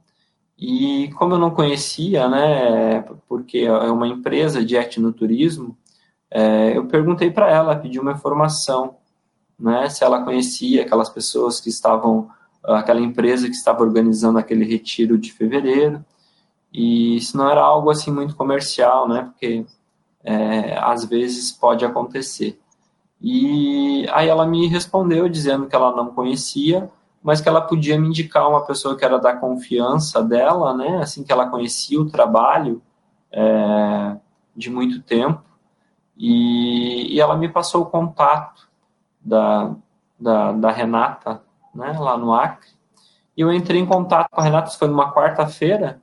e como eu não conhecia, né, porque é uma empresa de etnoturismo, é, eu perguntei para ela, pedi uma informação, né, se ela conhecia aquelas pessoas que estavam, aquela empresa que estava organizando aquele retiro de fevereiro, e se não era algo assim muito comercial, né, porque é, às vezes pode acontecer. E aí ela me respondeu dizendo que ela não conhecia, mas que ela podia me indicar uma pessoa que era da confiança dela, né, assim que ela conhecia o trabalho é, de muito tempo, e, e, ela me passou o contato da, da, da Renata, né, lá no Acre, e eu entrei em contato com a Renata, isso foi numa quarta-feira,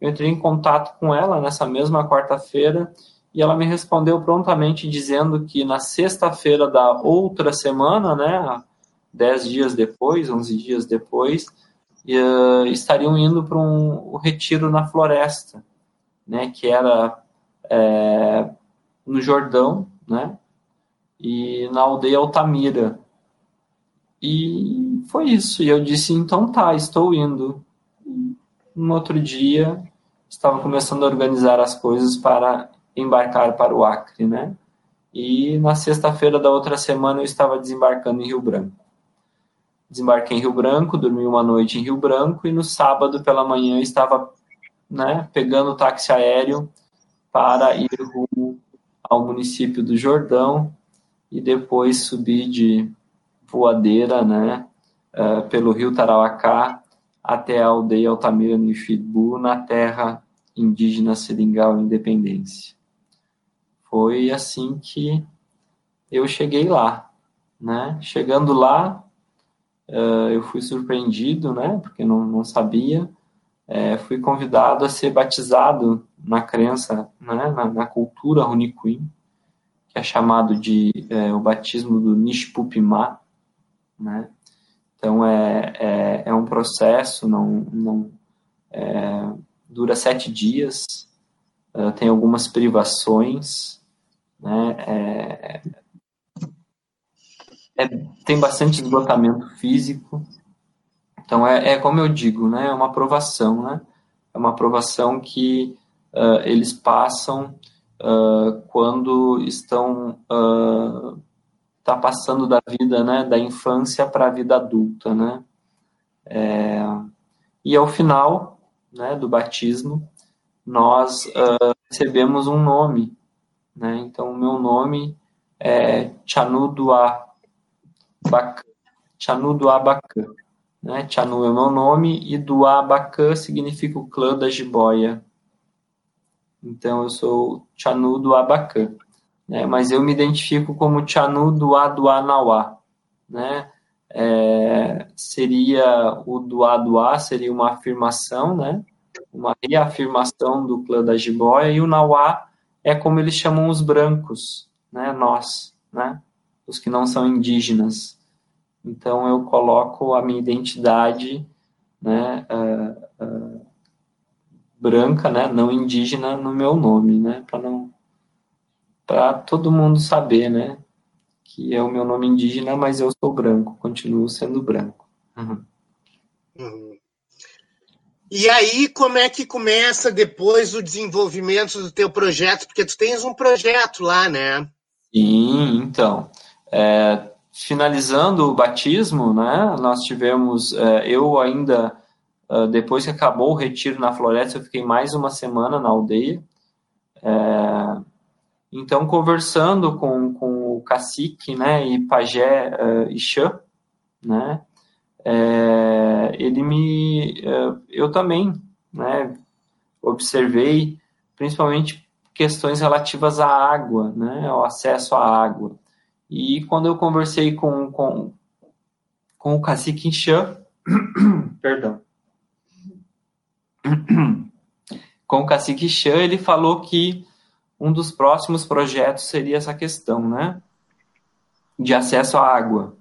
eu entrei em contato com ela nessa mesma quarta-feira, e ela me respondeu prontamente dizendo que na sexta-feira da outra semana, né, dez dias depois, onze dias depois, uh, estariam indo para um, um, retiro na floresta, né, que era é, no Jordão, né, e na aldeia Altamira. E foi isso. E eu disse, então tá, estou indo. no outro dia, estava começando a organizar as coisas para embarcar para o Acre, né? E na sexta-feira da outra semana eu estava desembarcando em Rio Branco desembarquei em Rio Branco, dormi uma noite em Rio Branco e no sábado pela manhã estava né, pegando o táxi aéreo para ir rumo ao município do Jordão e depois subir de voadeira né, uh, pelo rio Tarauacá até a aldeia Altamira Nifidbu, na terra indígena Seringal Independência. Foi assim que eu cheguei lá. Né? Chegando lá, uh, eu fui surpreendido, né, porque não, não sabia, é, fui convidado a ser batizado na crença, né, na, na cultura Runicuim, que é chamado de é, o batismo do Nishpupimá, né, então é, é, é um processo, não, não é, dura sete dias, uh, tem algumas privações, né, é, tem bastante esgotamento físico. Então, é, é, como eu digo, né, é uma aprovação, né? É uma aprovação que uh, eles passam uh, quando estão uh, tá passando da vida, né, da infância para a vida adulta, né? É, e ao final, né, do batismo, nós uh, recebemos um nome, né? Então, o meu nome é Chanudua Bacã, Chanu do Abacã. Né? Chanu é o meu nome e do Abacã significa o clã da jiboia. Então eu sou Chanu do Abacã. Né? Mas eu me identifico como Chanu do Aduanauá. Né? É, seria o Duaduá, seria uma afirmação, né? uma reafirmação do clã da jiboia, e o Nauá é como eles chamam os brancos, né? nós, né? Os que não são indígenas. Então eu coloco a minha identidade, né, uh, uh, branca, né, não indígena no meu nome, né, para não para todo mundo saber, né, que é o meu nome indígena, mas eu sou branco, continuo sendo branco. Uhum. Uhum. E aí, como é que começa depois o desenvolvimento do teu projeto? Porque tu tens um projeto lá, né? Sim, então. É, finalizando o batismo, né, nós tivemos, é, eu ainda, é, depois que acabou o retiro na floresta, eu fiquei mais uma semana na aldeia. É, então, conversando com, com o cacique, né, e pajé uh, Ixã, né, ele me, eu também, né, observei principalmente questões relativas à água, né, ao acesso à água. E quando eu conversei com, com, com o cacique Ixã, perdão, com o cacique Ixã, ele falou que um dos próximos projetos seria essa questão, né? De acesso à água.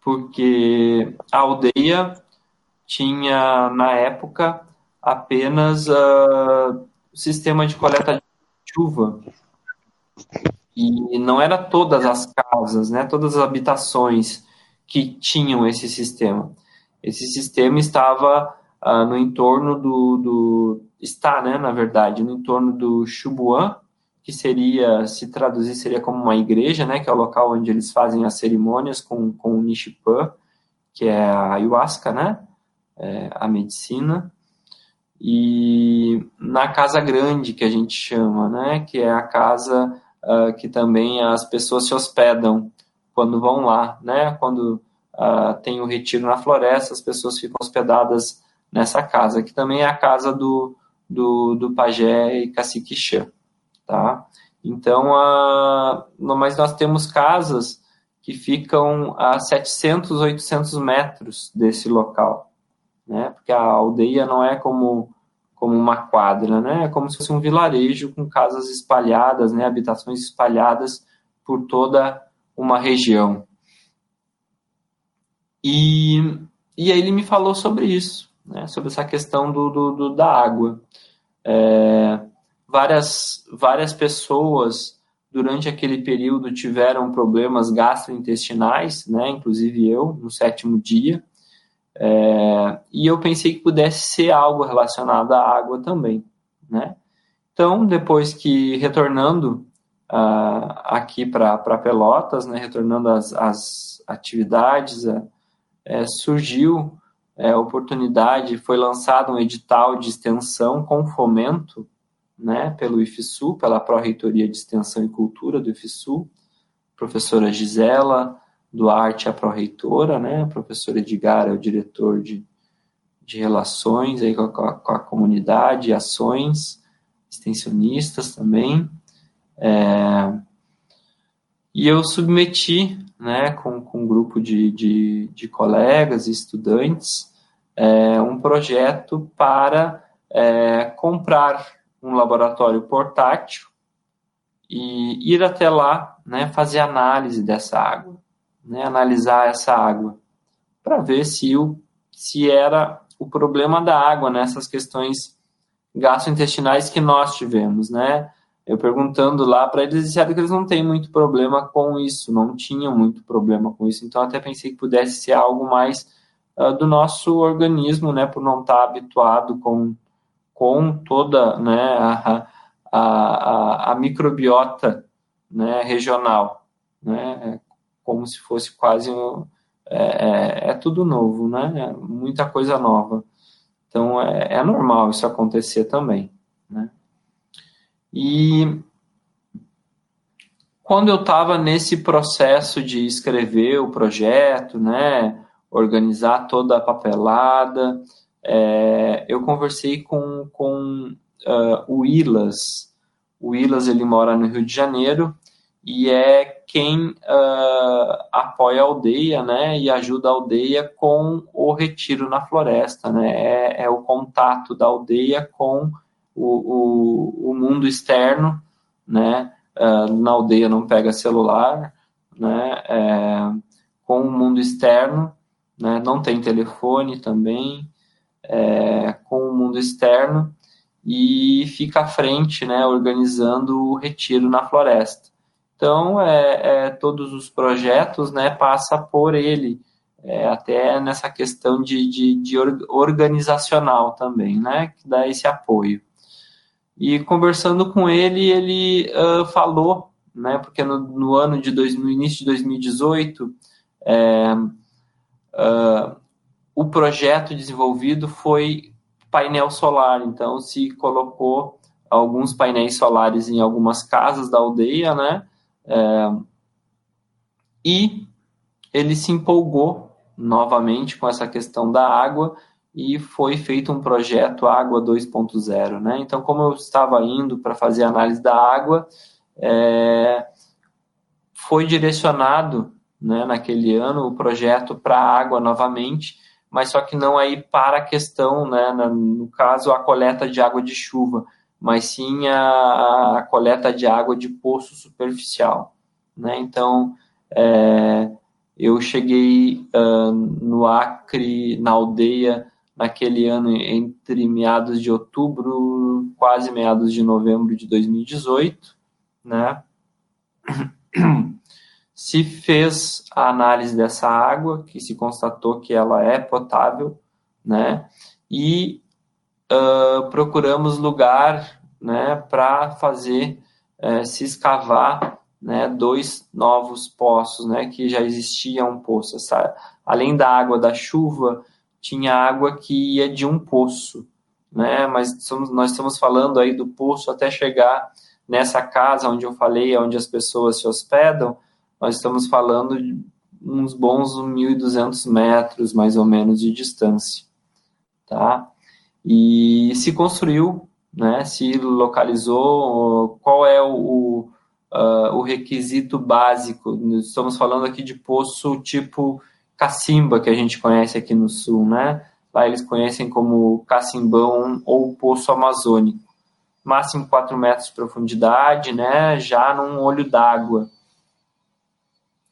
Porque a aldeia tinha, na época, apenas uh, sistema de coleta de chuva. E não era todas as casas, né, todas as habitações que tinham esse sistema. Esse sistema estava uh, no entorno do, do, está, né, na verdade, no entorno do Chubuan, que seria, se traduzir, seria como uma igreja, né, que é o local onde eles fazem as cerimônias com, com o Nishipan, que é a ayahuasca, né, é, a medicina, e na casa grande, que a gente chama, né, que é a casa uh, que também as pessoas se hospedam quando vão lá, né, quando uh, tem o retiro na floresta, as pessoas ficam hospedadas nessa casa, que também é a casa do, do, do pajé e cacique Xã tá? Então, a, mas nós temos casas que ficam a 700, 800 metros desse local, né? Porque a aldeia não é como como uma quadra, né? É como se fosse um vilarejo com casas espalhadas, né? Habitações espalhadas por toda uma região. E, e aí ele me falou sobre isso, né? Sobre essa questão do, do, do da água. É, várias, várias pessoas durante aquele período tiveram problemas gastrointestinais, né, inclusive eu, no sétimo dia, é, e eu pensei que pudesse ser algo relacionado à água também, né. Então, depois que retornando uh, aqui para Pelotas, né, retornando às, às atividades, uh, é, surgiu é, a oportunidade, foi lançado um edital de extensão com fomento né, pelo IFSU, pela Pró-Reitoria de Extensão e Cultura do IFSU, professora Gisela Duarte, a pró-reitora, né, a professora Edgar é o diretor de, de relações aí com a, com a comunidade, ações, extensionistas também, é, e eu submeti, né, com, com um grupo de, de, de colegas e estudantes, é, um projeto para é, comprar um laboratório portátil e ir até lá, né, fazer análise dessa água, né, analisar essa água, para ver se, o, se era o problema da água nessas questões gastrointestinais que nós tivemos, né? Eu perguntando lá para eles, disseram que eles não têm muito problema com isso, não tinham muito problema com isso, então até pensei que pudesse ser algo mais uh, do nosso organismo, né, por não estar habituado com com toda né, a, a, a, microbiota né, regional, né, como se fosse quase é, é, é, tudo novo, né, é muita coisa nova. Então é, é normal isso acontecer também, né. E quando eu estava nesse processo de escrever o projeto, né, organizar toda a papelada, é, eu conversei com, com uh, o Ilas. O Ilas ele mora no Rio de Janeiro e é quem uh, apoia a aldeia, né, e ajuda a aldeia com o retiro na floresta, né, é, é o contato da aldeia com o, o, o mundo externo, né, uh, na aldeia não pega celular, né, é, com o mundo externo, né, não tem telefone também, é, com o mundo externo e fica à frente, né, organizando o retiro na floresta. Então, é, é todos os projetos, né, passa por ele, é, até nessa questão de, de, de, organizacional também, né, que dá esse apoio. E conversando com ele, ele uh, falou, né, porque no, no ano de início de 2018, é, uh, o projeto desenvolvido foi painel solar, então se colocou alguns painéis solares em algumas casas da aldeia, né, é, e ele se empolgou novamente com essa questão da água e foi feito um projeto Água 2.0. Né? Então, como eu estava indo para fazer análise da água, é, foi direcionado né, naquele ano o projeto para a água novamente, mas só que não aí para a questão, né, no caso, a coleta de água de chuva, mas sim a, a coleta de água de poço superficial. Né? Então, é, eu cheguei uh, no Acre, na aldeia, naquele ano entre meados de outubro, quase meados de novembro de 2018, né? Se fez a análise dessa água, que se constatou que ela é potável, né? E uh, procuramos lugar, né, para fazer uh, se escavar né, dois novos poços, né, que já existia um poço. Essa, além da água da chuva, tinha água que ia de um poço, né, mas somos, nós estamos falando aí do poço até chegar nessa casa onde eu falei, onde as pessoas se hospedam, nós estamos falando de uns bons 1.200 metros, mais ou menos, de distância, tá? E se construiu, né, se localizou, qual é o, uh, o requisito básico. Estamos falando aqui de poço tipo cacimba, que a gente conhece aqui no sul, né? Lá eles conhecem como cacimbão ou poço amazônico. Máximo 4 metros de profundidade, né? Já num olho d'água.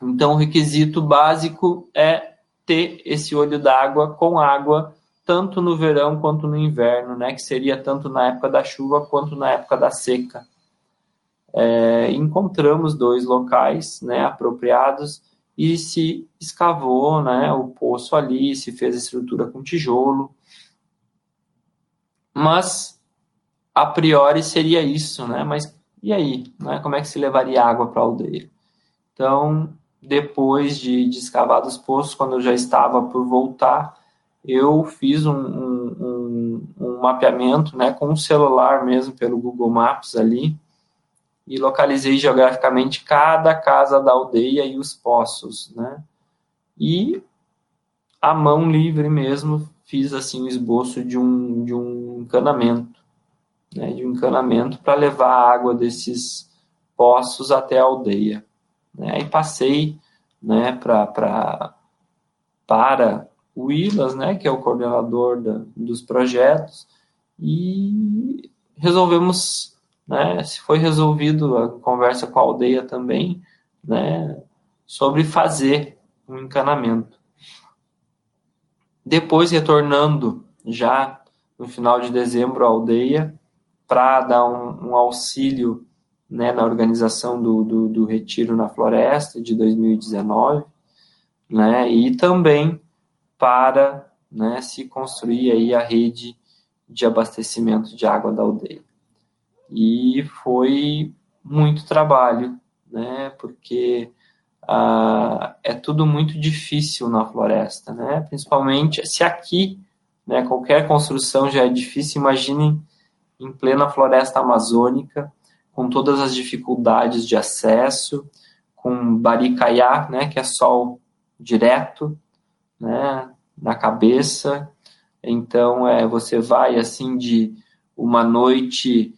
Então, o requisito básico é ter esse olho d'água com água tanto no verão quanto no inverno, né? Que seria tanto na época da chuva quanto na época da seca é, encontramos dois locais né, apropriados e se escavou né, o poço ali, se fez a estrutura com tijolo. Mas, a priori, seria isso, né? Mas e aí? Né? Como é que se levaria água para a aldeia? Então, depois de, de escavar os poços, quando eu já estava por voltar, eu fiz um, um, um, mapeamento né, com o celular mesmo, pelo Google Maps ali, e localizei geograficamente cada casa da aldeia e os poços, né? E a mão livre mesmo fiz assim o esboço de um de um encanamento, né? De um encanamento para levar a água desses poços até a aldeia, né? E passei, né? Para para para o Ilas, né? Que é o coordenador da, dos projetos e resolvemos né, se foi resolvido a conversa com a aldeia também, né, sobre fazer um encanamento. Depois, retornando já no final de dezembro à aldeia, para dar um, um auxílio né, na organização do, do, do, Retiro na Floresta de 2019, né, e também para né, se construir aí a rede de abastecimento de água da aldeia. E foi muito trabalho, né? Porque ah, é tudo muito difícil na floresta, né? Principalmente se aqui, né? Qualquer construção já é difícil. Imaginem em plena floresta amazônica, com todas as dificuldades de acesso, com baricaiá, né? Que é sol direto, né? Na cabeça. Então, é, você vai assim de uma noite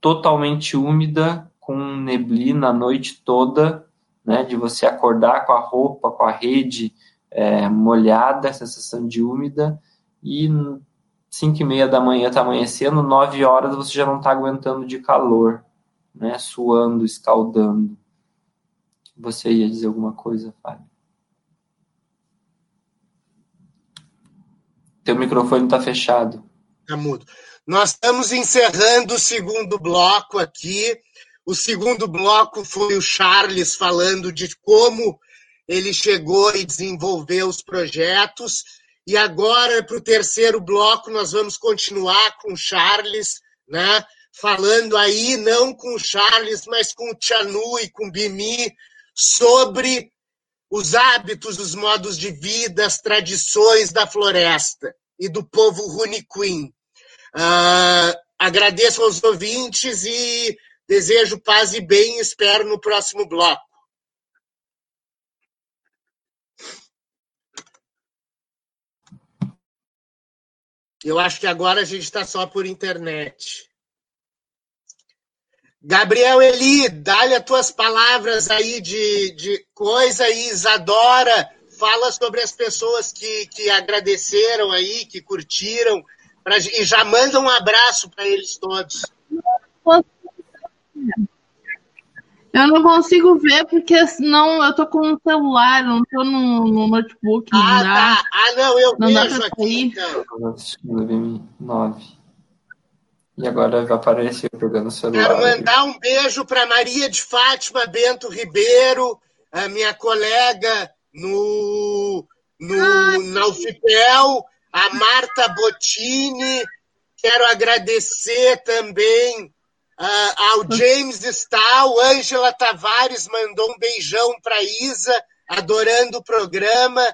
totalmente úmida, com neblina a noite toda, né, de você acordar com a roupa, com a rede é, molhada, sensação de úmida, e 5 e meia da manhã está amanhecendo, 9 horas você já não está aguentando de calor, né, suando, escaldando. Você ia dizer alguma coisa, Fábio? Teu microfone está fechado. Tá mudo. Nós estamos encerrando o segundo bloco aqui. O segundo bloco foi o Charles falando de como ele chegou e desenvolveu os projetos. E agora, para o terceiro bloco, nós vamos continuar com o Charles, né? falando aí, não com o Charles, mas com o Chanu e com o Bimi, sobre os hábitos, os modos de vida, as tradições da floresta e do povo Runiquim. Uh, agradeço aos ouvintes e desejo paz e bem e espero no próximo bloco. Eu acho que agora a gente está só por internet. Gabriel Eli, dá-lhe as tuas palavras aí de, de coisa aí, Isadora, fala sobre as pessoas que, que agradeceram aí, que curtiram, pra, e já manda um abraço para eles todos. Eu não consigo ver porque senão eu tô com o celular, não tô no, no notebook. Ah, tá. Ah, não, eu não vejo aqui. Então. Nove. E agora vai aparecer pegando o celular. Quero mandar um beijo para Maria de Fátima Bento Ribeiro, a minha colega no, no, na UFPEL, a Marta Bottini. Quero agradecer também uh, ao James Stahl, Ângela Tavares mandou um beijão para Isa, adorando o programa.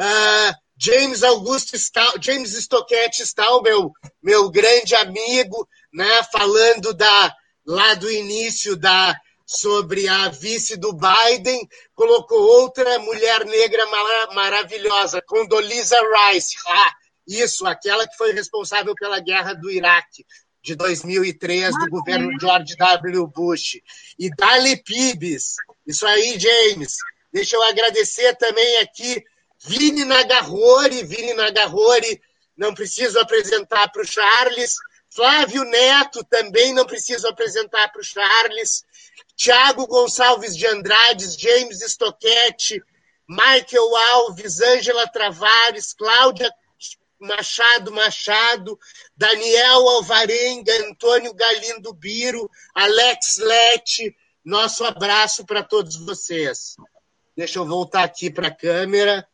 Uh, James Augusto Stahl, James Stockett Stahl, meu, meu grande amigo, né, falando da, lá do início da, sobre a vice do Biden, colocou outra mulher negra mar maravilhosa, Condoleezza Rice. Ah, isso, aquela que foi responsável pela guerra do Iraque de 2003 do governo George W. Bush. E Dali Pibes. Isso aí, James. Deixa eu agradecer também aqui Vini Nagarrori, Vini Nagarrori, não preciso apresentar para o Charles. Flávio Neto, também não preciso apresentar para o Charles. Tiago Gonçalves de Andrade, James Stoquete, Michael Alves, Ângela Travares, Cláudia Machado Machado, Daniel Alvarenga, Antônio Galindo Biro, Alex Lete. Nosso abraço para todos vocês. Deixa eu voltar aqui para a câmera.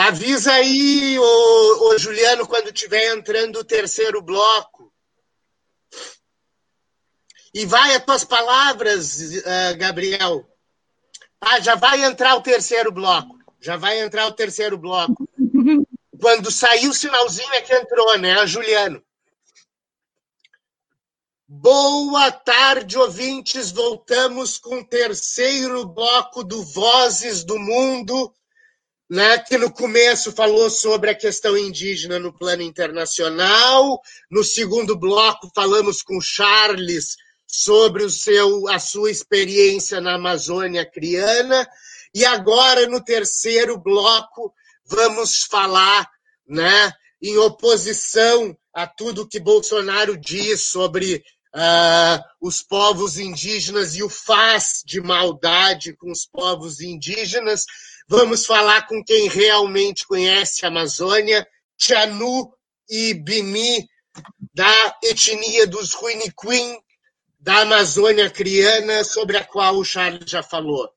Avisa aí, ô, ô Juliano, quando estiver entrando o terceiro bloco. E vai as tuas palavras, uh, Gabriel. Ah, já vai entrar o terceiro bloco. Já vai entrar o terceiro bloco. Quando sair o sinalzinho é que entrou, né, Juliano? Boa tarde, ouvintes. Voltamos com o terceiro bloco do Vozes do Mundo né, que no começo falou sobre a questão indígena no plano internacional. No segundo bloco, falamos com Charles sobre o seu, a sua experiência na Amazônia Criana. E agora, no terceiro bloco, vamos falar né, em oposição a tudo que Bolsonaro diz sobre uh, os povos indígenas e o faz de maldade com os povos indígenas. Vamos falar com quem realmente conhece a Amazônia, Tianu e Bimi, da etnia dos Ruiniquim, da Amazônia Criana, sobre a qual o Charles já falou.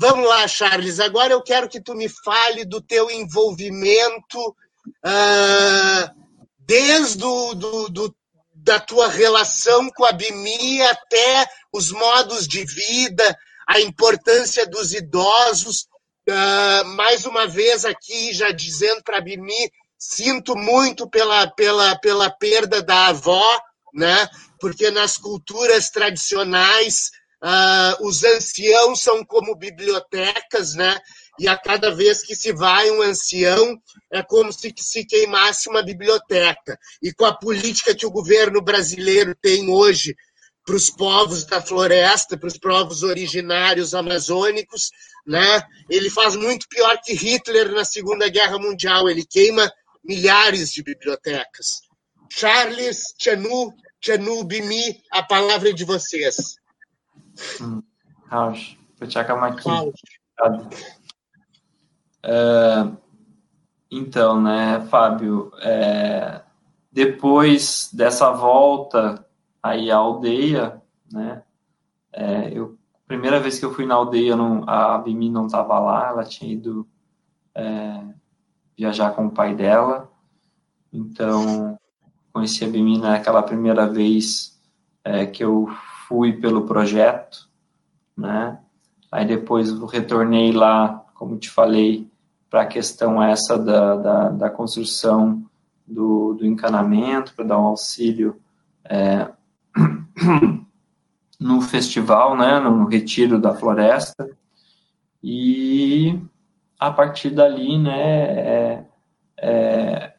Vamos lá, Charles. Agora eu quero que tu me fale do teu envolvimento uh, desde do, do, do, da tua relação com a Bimi até os modos de vida, a importância dos idosos Uh, mais uma vez aqui, já dizendo para Bimi, sinto muito pela, pela, pela perda da avó, né? porque nas culturas tradicionais uh, os anciãos são como bibliotecas, né? e a cada vez que se vai um ancião, é como se se queimasse uma biblioteca. E com a política que o governo brasileiro tem hoje para os povos da floresta, para os povos originários amazônicos, né? Ele faz muito pior que Hitler na Segunda Guerra Mundial. Ele queima milhares de bibliotecas. Charles, Chanu, Chanu, Bimi, a palavra é de vocês. Hum, Rausch, aqui. É, então, né, Fábio, é, depois dessa volta aí à aldeia, né? É, eu, primeira vez que eu fui na aldeia, não, a Bimi não estava lá, ela tinha ido é, viajar com o pai dela. Então, conheci a Bimi naquela primeira vez é, que eu fui pelo projeto, né? Aí depois retornei lá, como te falei, para a questão essa da, da, da construção do, do encanamento, para dar um auxílio é, no festival, né, no retiro da floresta. E a partir dali, né, é, é,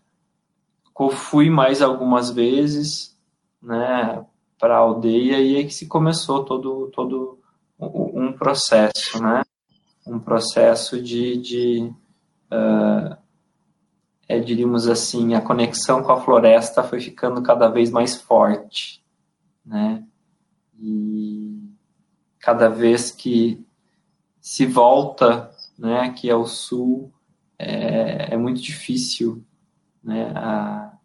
fui mais algumas vezes, né, para a aldeia e aí que se começou todo todo um processo, né, um processo de, de uh, é, diríamos assim, a conexão com a floresta foi ficando cada vez mais forte, né? E cada vez que se volta, né, aqui ao sul, é, é muito difícil, né? A,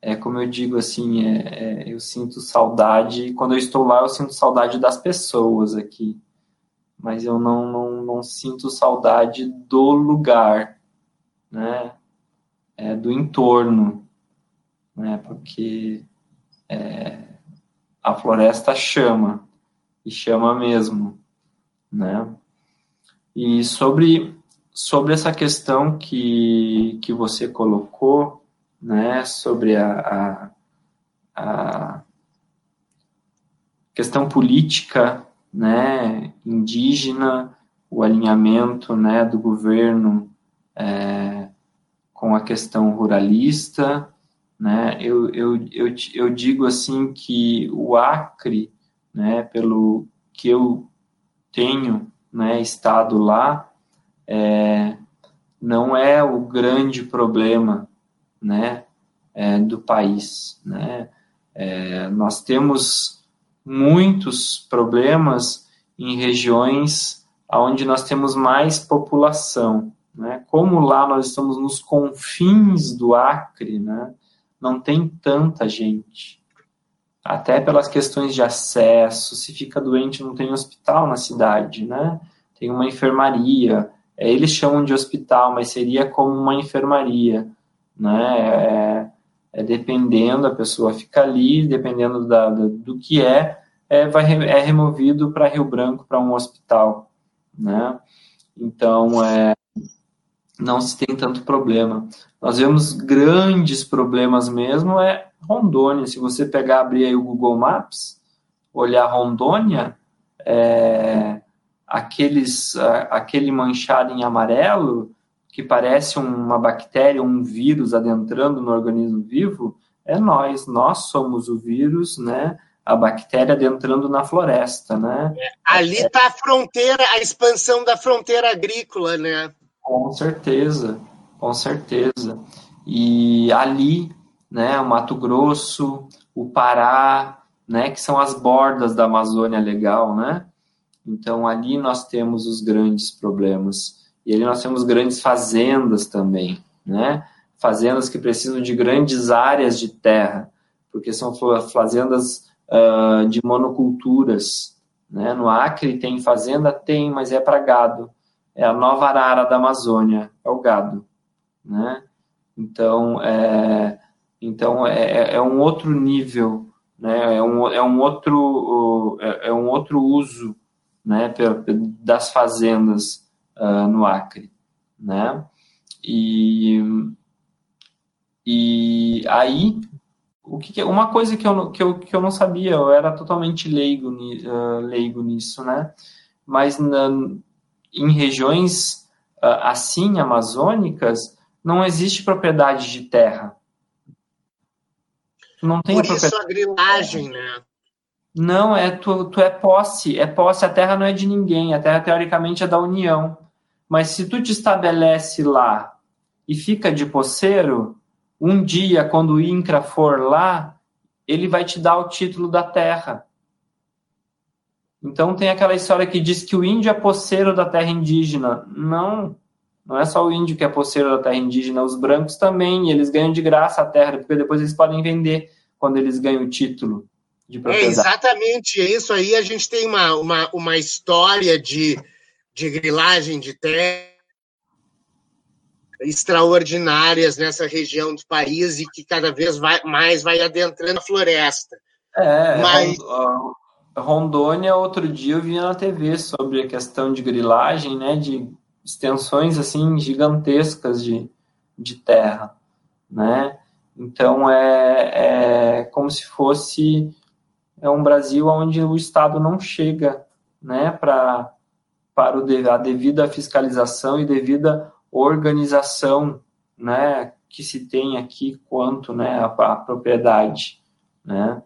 é como eu digo assim, é, é, eu sinto saudade. Quando eu estou lá, eu sinto saudade das pessoas aqui, mas eu não, não, não sinto saudade do lugar, né? É, do entorno, né? Porque é, a floresta chama e chama mesmo, né? E sobre sobre essa questão que que você colocou, né? Sobre a, a, a questão política, né? Indígena, o alinhamento, né? Do governo é, com a questão ruralista, né? Eu, eu, eu, eu digo assim que o Acre, né, pelo que eu tenho né, estado lá, é, não é o grande problema né, é, do país. Né? É, nós temos muitos problemas em regiões onde nós temos mais população. Né? Como lá nós estamos nos confins do Acre, né? Não tem tanta gente. Até pelas questões de acesso, se fica doente não tem hospital na cidade, né? Tem uma enfermaria. É, eles chamam de hospital, mas seria como uma enfermaria, né? É, é dependendo, a pessoa fica ali, dependendo da, do, do que é, é, vai, é removido para Rio Branco, para um hospital, né? Então, é, não se tem tanto problema. Nós vemos grandes problemas mesmo é Rondônia. Se você pegar, abrir aí o Google Maps, olhar Rondônia, é, aqueles, aquele manchado em amarelo, que parece uma bactéria, um vírus adentrando no organismo vivo, é nós. Nós somos o vírus, né? A bactéria adentrando na floresta, né? É, ali está a fronteira, a expansão da fronteira agrícola, né? Com certeza, com certeza. E ali, né, o Mato Grosso, o Pará, né, que são as bordas da Amazônia Legal, né? Então ali nós temos os grandes problemas. E ali nós temos grandes fazendas também, né? Fazendas que precisam de grandes áreas de terra, porque são fazendas uh, de monoculturas. Né? No Acre tem fazenda? Tem, mas é para gado é a nova arara da Amazônia, é o gado, né? Então, é, então é, é, é um outro nível, né? É um, é um outro é, é um outro uso, né? Das fazendas uh, no Acre, né? E e aí o que, que uma coisa que eu, que, eu, que eu não sabia, eu era totalmente leigo, uh, leigo nisso, né? Mas na, em regiões uh, assim amazônicas não existe propriedade de terra. Não tem Por propriedade. isso a grilagem, né? Não, é tu, tu é posse, é posse, a terra não é de ninguém, a terra teoricamente é da União. Mas se tu te estabelece lá e fica de poceiro, um dia, quando o INCRA for lá, ele vai te dar o título da terra. Então tem aquela história que diz que o índio é poceiro da terra indígena. Não, Não é só o índio que é poceiro da terra indígena, os brancos também, e eles ganham de graça a terra, porque depois eles podem vender quando eles ganham o título de É propriedade. exatamente isso aí. A gente tem uma, uma, uma história de, de grilagem de terra extraordinárias nessa região do país e que cada vez vai, mais vai adentrando a floresta. É, Mas- Ron- a Rondônia, outro dia eu vi na TV sobre a questão de grilagem, né, de extensões assim gigantescas de, de terra, né? Então é, é como se fosse é um Brasil onde o Estado não chega, né, para para o a devida fiscalização e devida organização, né, que se tem aqui quanto, né, a, a propriedade, né?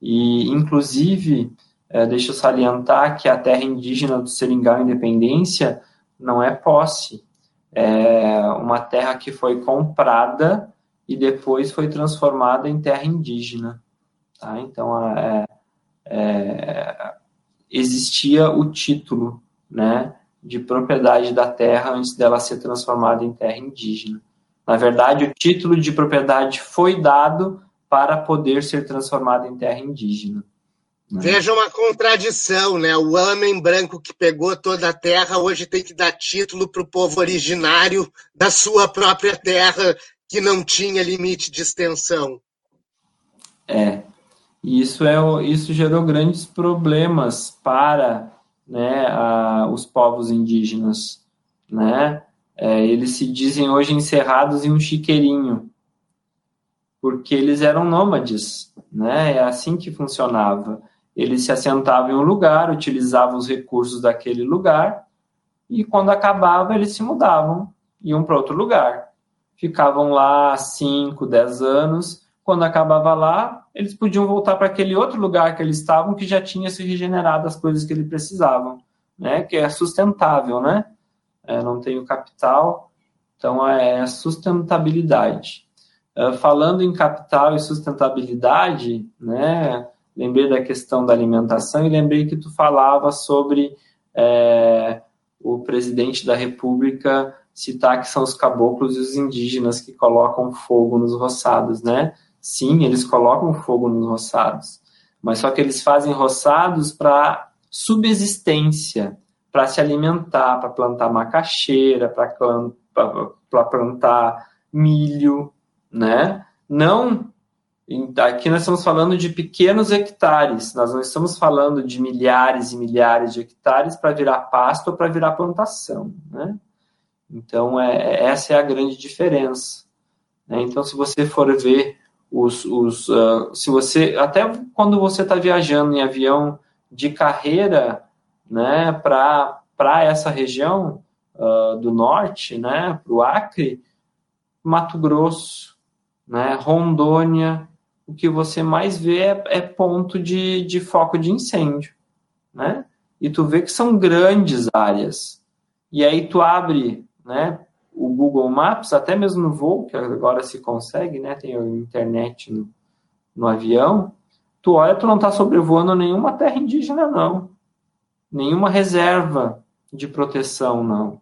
E, inclusive, eh, deixa eu salientar que a terra indígena do Seringal Independência não é posse. É uma terra que foi comprada e depois foi transformada em terra indígena. Tá? Então, é- é, existia o título né, de propriedade da terra antes dela ser transformada em terra indígena. Na verdade, o título de propriedade foi dado para poder ser transformado em terra indígena. Né? Veja uma contradição, né? O homem branco que pegou toda a terra hoje tem que dar título para o povo originário da sua própria terra, que não tinha limite de extensão. É, e isso, é, isso gerou grandes problemas para né, a- os povos indígenas. Né? É, eles se dizem hoje encerrados em um chiqueirinho, porque eles eram nômades. Né? É assim que funcionava. Eles se assentavam em um lugar, utilizavam os recursos daquele lugar, e quando acabava, eles se mudavam, iam para outro lugar. Ficavam lá 5, 10 anos, quando acabava lá, eles podiam voltar para aquele outro lugar que eles estavam, que já tinha se regenerado as coisas que eles precisavam, né? Que é sustentável, né? É, não tem o capital, então é sustentabilidade. Ah, falando em capital e sustentabilidade, né? Lembrei da questão da alimentação e lembrei que tu falava sobre é, o presidente da República citar que são os caboclos e os indígenas que colocam fogo nos roçados, né? Sim, eles colocam fogo nos roçados, mas só que eles fazem roçados para subsistência, para se alimentar, para plantar macaxeira, para plantar milho, né? Não. Aqui nós estamos falando de pequenos hectares, nós não estamos falando de milhares e milhares de hectares para virar pasto ou para virar plantação, né? Então, é, essa é a grande diferença. Né? Então, se você for ver os. os uh, se você. Até quando você está viajando em avião de carreira né, para essa região uh, do norte, né, para o Acre, Mato Grosso, né, Rondônia, o que você mais vê é, é ponto de, de foco de incêndio. Né? E tu vê que são grandes áreas. E aí tu abre né, o Google Maps, até mesmo no voo, que agora se consegue, né, tem a internet no, no avião, tu olha, tu não está sobrevoando nenhuma terra indígena, não. Nenhuma reserva de proteção, não.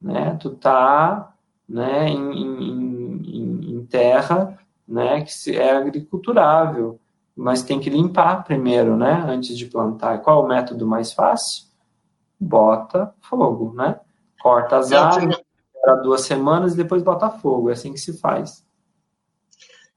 Né? Tu tá né, em, em, em terra né, que é agriculturável, mas tem que limpar primeiro, né, antes de plantar. E qual é o método mais fácil? Bota fogo, né? Corta as árvores, para duas semanas e depois bota fogo. É assim que se faz.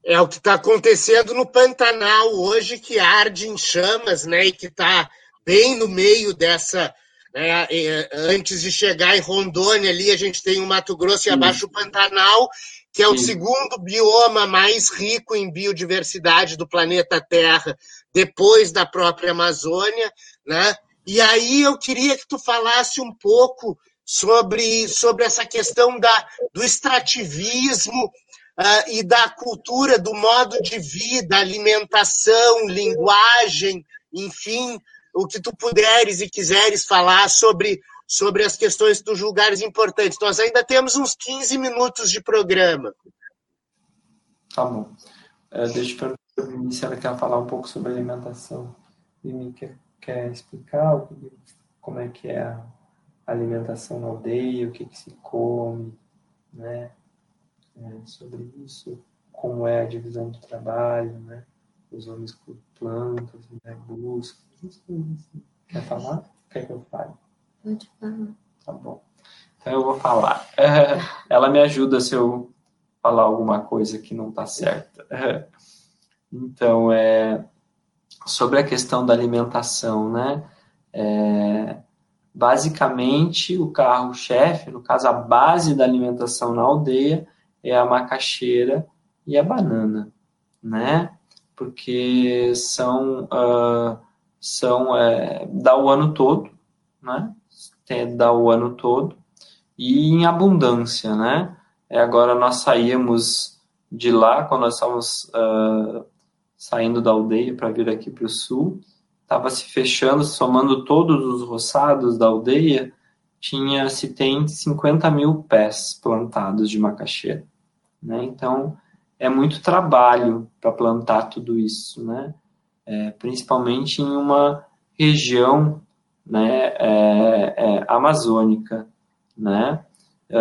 É o que está acontecendo no Pantanal hoje, que arde em chamas, né? E que está bem no meio dessa. Né, antes de chegar em Rondônia, ali a gente tem o Mato Grosso e abaixo o Pantanal, que é o Sim. segundo bioma mais rico em biodiversidade do planeta Terra, depois da própria Amazônia, né? E aí eu queria que tu falasse um pouco sobre, sobre essa questão da, do extrativismo uh, e da cultura, do modo de vida, alimentação, linguagem, enfim, o que tu puderes e quiseres falar sobre, sobre as questões dos lugares importantes. Nós ainda temos uns 15 minutos de programa. Tá bom. É, deixa eu perguntar se ela quer falar um pouco sobre alimentação. Me quer, quer explicar como é que é a alimentação na aldeia, o que, que se come, né? É, sobre isso, como é a divisão do trabalho, né? Os homens com plantas, né? busca, assim. Quer falar? Quer que eu fale? Pode falar. Tá bom. Então eu vou falar. Ela me ajuda se eu falar alguma coisa que não está certa. Então, é sobre a questão da alimentação, né? É, basicamente, o carro-chefe, no caso, a base da alimentação na aldeia é a macaxeira e a banana, né? Porque são, uh, são é, dá o ano todo, né? Dá o ano todo e em abundância, né? É, agora nós saímos de lá, quando nós estávamos uh, saindo da aldeia para vir aqui para o sul, estava se fechando, somando todos os roçados da aldeia, tinha se tem 50 mil pés plantados de macaxeira. Né? Então, é muito trabalho para plantar tudo isso, né? É, principalmente em uma região né, é, é, amazônica. Né? É,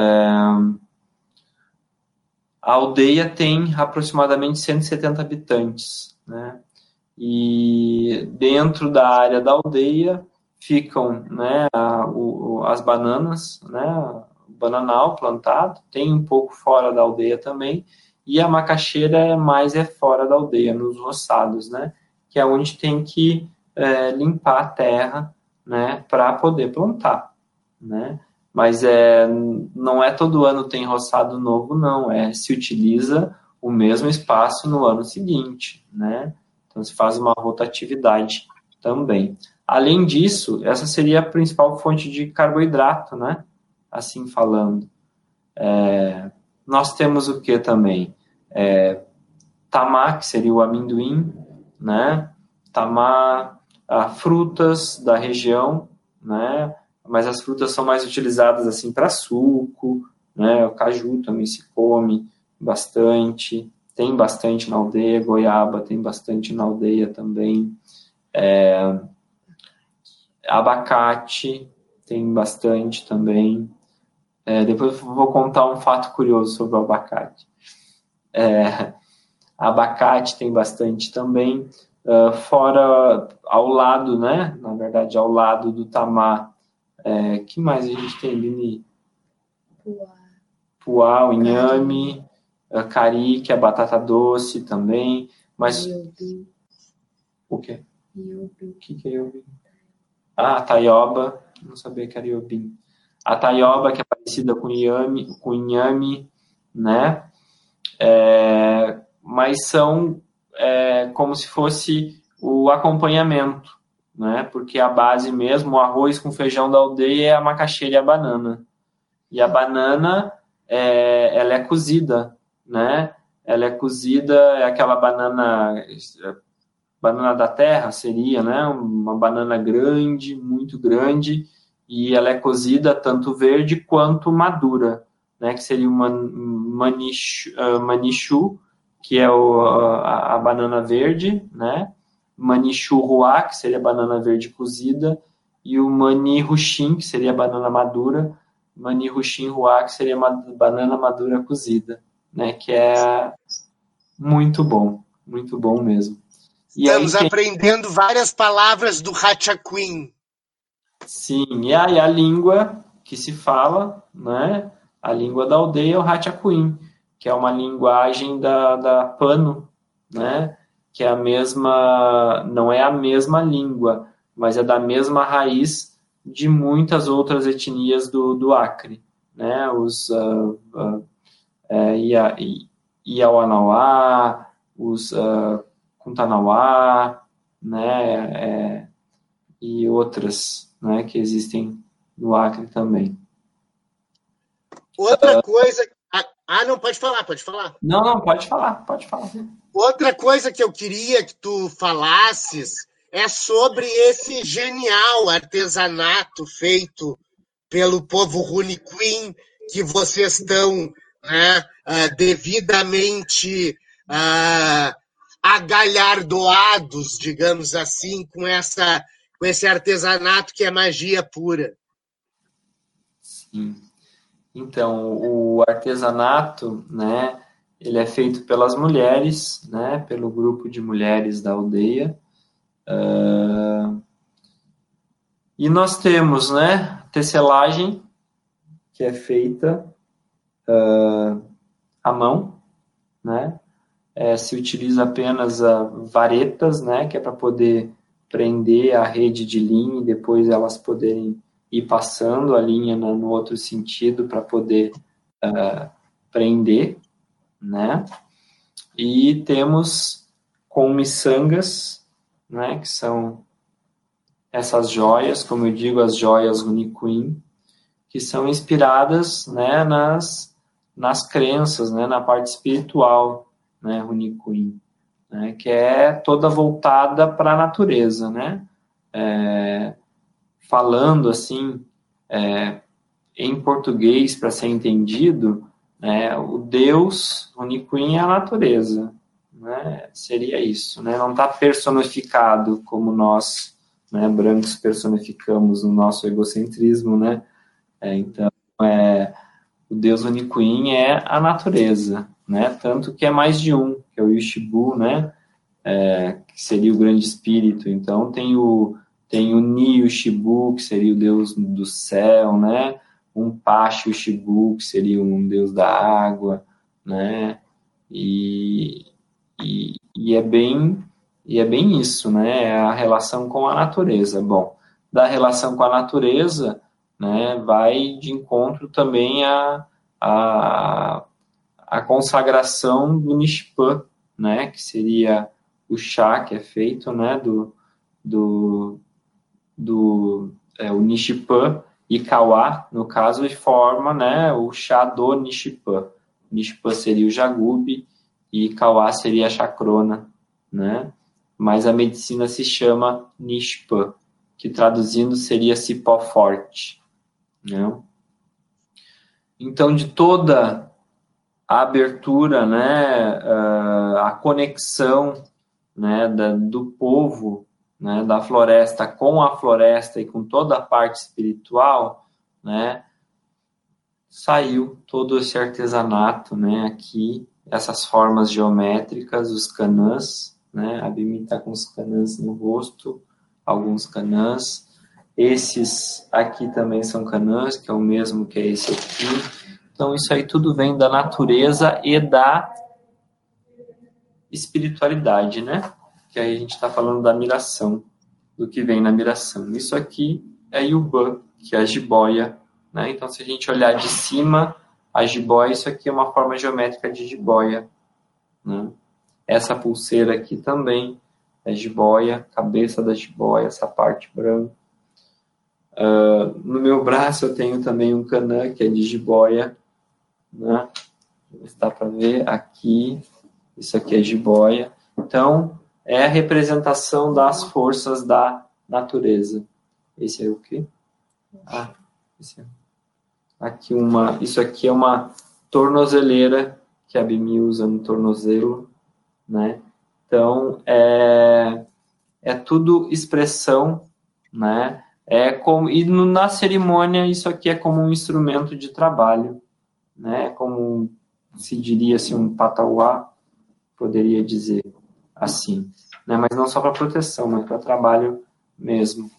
a aldeia tem aproximadamente 170 habitantes. Né? E dentro da área da aldeia ficam né, a, o, as bananas, né, bananal plantado, tem um pouco fora da aldeia também, e a macaxeira é mais é fora da aldeia, nos roçados, né, que é onde tem que é, limpar a terra né, para poder plantar. Né. Mas é, não é todo ano tem roçado novo, não, é se utiliza o mesmo espaço no ano seguinte, né? Então se faz uma rotatividade também. Além disso, essa seria a principal fonte de carboidrato, né? Assim falando. É, nós temos o que também? É, tamar, que seria o amendoim, né? Tamar, a, frutas da região, né? Mas as frutas são mais utilizadas assim para suco, né? O caju também se come bastante, tem bastante na aldeia, goiaba tem bastante na aldeia também. É, abacate tem bastante também. É, depois vou contar um fato curioso sobre o abacate. É, abacate tem bastante também. Uh, fora, ao lado, né? Na verdade, ao lado do tamar. É, que mais a gente tem, Lini? Puá. Puá, o inhame, a cari, que é batata doce também. Mas. O quê? O que, que é iobi? Ah, a taioba. Não sabia que era iobim. A taioba, que é parecida com inhame, com inhame né? É, mas são é, como se fosse o acompanhamento, né? Porque a base mesmo, o arroz com feijão da aldeia é a macaxeira e a banana. E a banana, é, ela é cozida, né? Ela é cozida, é aquela banana banana da terra seria, né? Uma banana grande, muito grande, e ela é cozida tanto verde quanto madura, né? Que seria uma manichu, uh, manichu que é o, a, a, banana verde, né? Manichu ruá, que seria a banana verde cozida, e o mani ruxim, que seria a banana madura, mani ruá, que seria uma banana madura cozida, né? Que é muito bom, muito bom mesmo. E Estamos aí, aprendendo várias palavras do Hachaquin. Sim, e aí a língua que se fala, né? A língua da aldeia é o Hachaquin, que é uma linguagem da, da Pano, né? Que é a mesma, não é a mesma língua, mas é da mesma raiz de muitas outras etnias do, do Acre, né? Os uh, uh, Iauanauá, os uh, Kuntanauá, né, é, e outras, né, que existem no Acre também. Outra coisa, ah, não pode falar, pode falar. Não, não, pode falar, pode falar. Outra coisa que eu queria que tu falasses é sobre esse genial artesanato feito pelo povo Runiquim que vocês estão né, uh, devidamente uh, agalhardoados, digamos assim, com, essa, com esse artesanato que é magia pura. Sim. Então, o artesanato, né, ele é feito pelas mulheres, né, pelo grupo de mulheres da aldeia. Uh, e nós temos, né, tecelagem, que é feita uh, à mão, né, é, se utiliza apenas uh, varetas, né, que é para poder prender a rede de linha e depois elas poderem ir passando a linha no, no outro sentido para poder uh, prender, né? E temos com miçangas, né, que são essas joias, como eu digo, as joias Uniqueen, que são inspiradas, né, nas, nas crenças, né, na parte espiritual, né, Uniqueen, né, que é toda voltada para a natureza, né? É, falando assim é, em português para ser entendido, né, o Deus Uniquim é a natureza, né, seria isso, né, não está personificado como nós, né, brancos personificamos no nosso egocentrismo, né, é, então é, o Deus Uniquim é a natureza, né, tanto que é mais de um, que é o Yushibu, né, é, que seria o grande espírito, então tem o tem o Ni Shibu, que seria o deus do céu, né? Um Pashi Shibu, que seria um deus da água, né? E, e, e, é bem e é bem isso, né? É a relação com a natureza. Bom, da relação com a natureza, né? Vai de encontro também a, a, a consagração do Nishpan, né? Que seria o chá que é feito, né? Do, do, do é, o Nishipan e Kawa, no caso, forma né, o chá do Nishipan. Nishipan seria o Jagube e Kawa seria a Chakrona, né? Mas a medicina se chama Nishpan, que traduzindo seria cipó forte, né? Então, de toda a abertura, né, a conexão né, da, do povo né, da floresta com a floresta e com toda a parte espiritual, né, saiu todo esse artesanato, né, aqui, essas formas geométricas, os canãs, né, a Bimi está com os canãs no rosto, alguns canãs, esses aqui também são canãs, que é o mesmo que é esse aqui, então isso aí tudo vem da natureza e da espiritualidade, né? Que aí a gente está falando da miração, do que vem na miração. Isso aqui é Yuban, que é a jiboia. Né? Então, se a gente olhar de cima, a jiboia, isso aqui é uma forma geométrica de jiboia. Né? Essa pulseira aqui também é jiboia, cabeça da jiboia, essa parte branca. Uh, no meu braço eu tenho também um canã, que é de jiboia. Né? Dá para ver aqui, isso aqui é jiboia. Então, é a representação das forças da natureza. Esse é o quê? Ah, esse é. Aqui uma, isso aqui é uma tornozeleira que a Bimi usa no tornozelo, né? Então, é, é tudo expressão, né? É como, e no, na cerimônia, isso aqui é como um instrumento de trabalho, né? Como se diria assim, um patauá, poderia dizer assim, né? mas não só para proteção, mas para trabalho mesmo.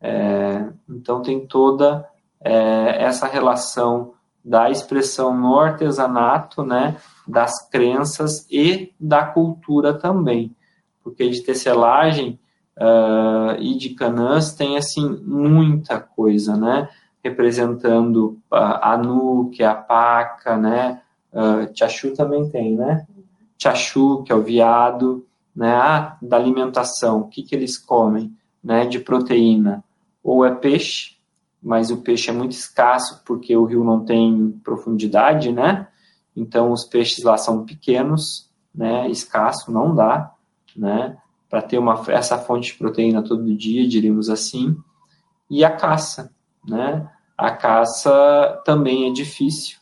É, então tem toda é, essa relação da expressão no artesanato, né, das crenças e da cultura também, porque de tecelagem uh, e de canãs tem assim muita coisa, né, representando a nu, que é a paca, né, uh, também tem, né, chachu, que é o viado, né? Ah, da alimentação, o que, que eles comem, né? De proteína. Ou é peixe, mas o peixe é muito escasso porque o rio não tem profundidade, né? Então os peixes lá são pequenos, né? Escasso, não dá, né? Para ter uma, essa fonte de proteína todo dia, diríamos assim. E a caça, né? A caça também é difícil,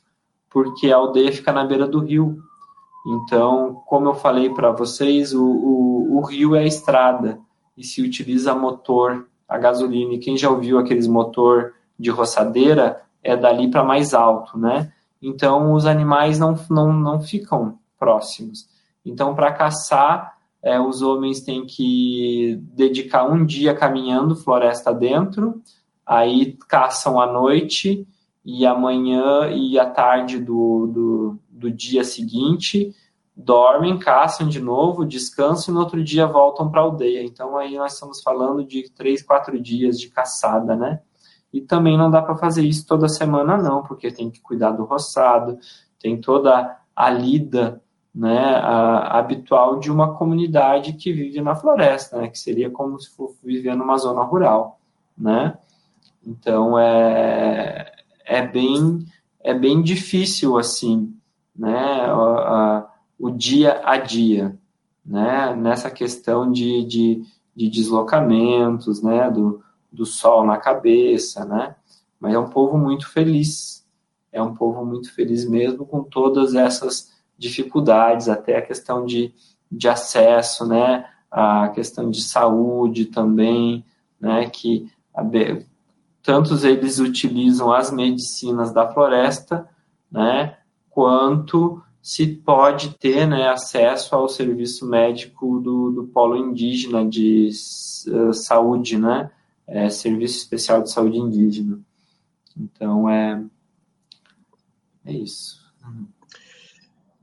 porque a aldeia fica na beira do rio, então, como eu falei para vocês, o, o, o, rio é a estrada e se utiliza motor a gasolina. E quem já ouviu aqueles motor de roçadeira é dali para mais alto, né? Então os animais não, não, não ficam próximos. Então para caçar é, os homens têm que dedicar um dia caminhando floresta dentro, aí caçam à noite e amanhã e à tarde do, do, do dia seguinte dormem, caçam de novo, descansam e no outro dia voltam para a aldeia. Então aí nós estamos falando de três, quatro dias de caçada, né? E também não dá para fazer isso toda semana não, porque tem que cuidar do roçado, tem toda a lida né, a, habitual de uma comunidade que vive na floresta, né, que seria como se fosse viver numa zona rural, né? Então é, é bem é bem difícil assim, né, a, a, o dia a dia, né, nessa questão de, de, de deslocamentos, né, do, do sol na cabeça, né? Mas é um povo muito feliz, é um povo muito feliz mesmo com todas essas dificuldades, até a questão de, de acesso, né? A questão de saúde também, né? Que a, tantos eles utilizam as medicinas da floresta, né? Quanto se pode ter né, acesso ao serviço médico do, do polo indígena de uh, saúde, né? É, Serviço Especial de Saúde Indígena. Então, é, é isso.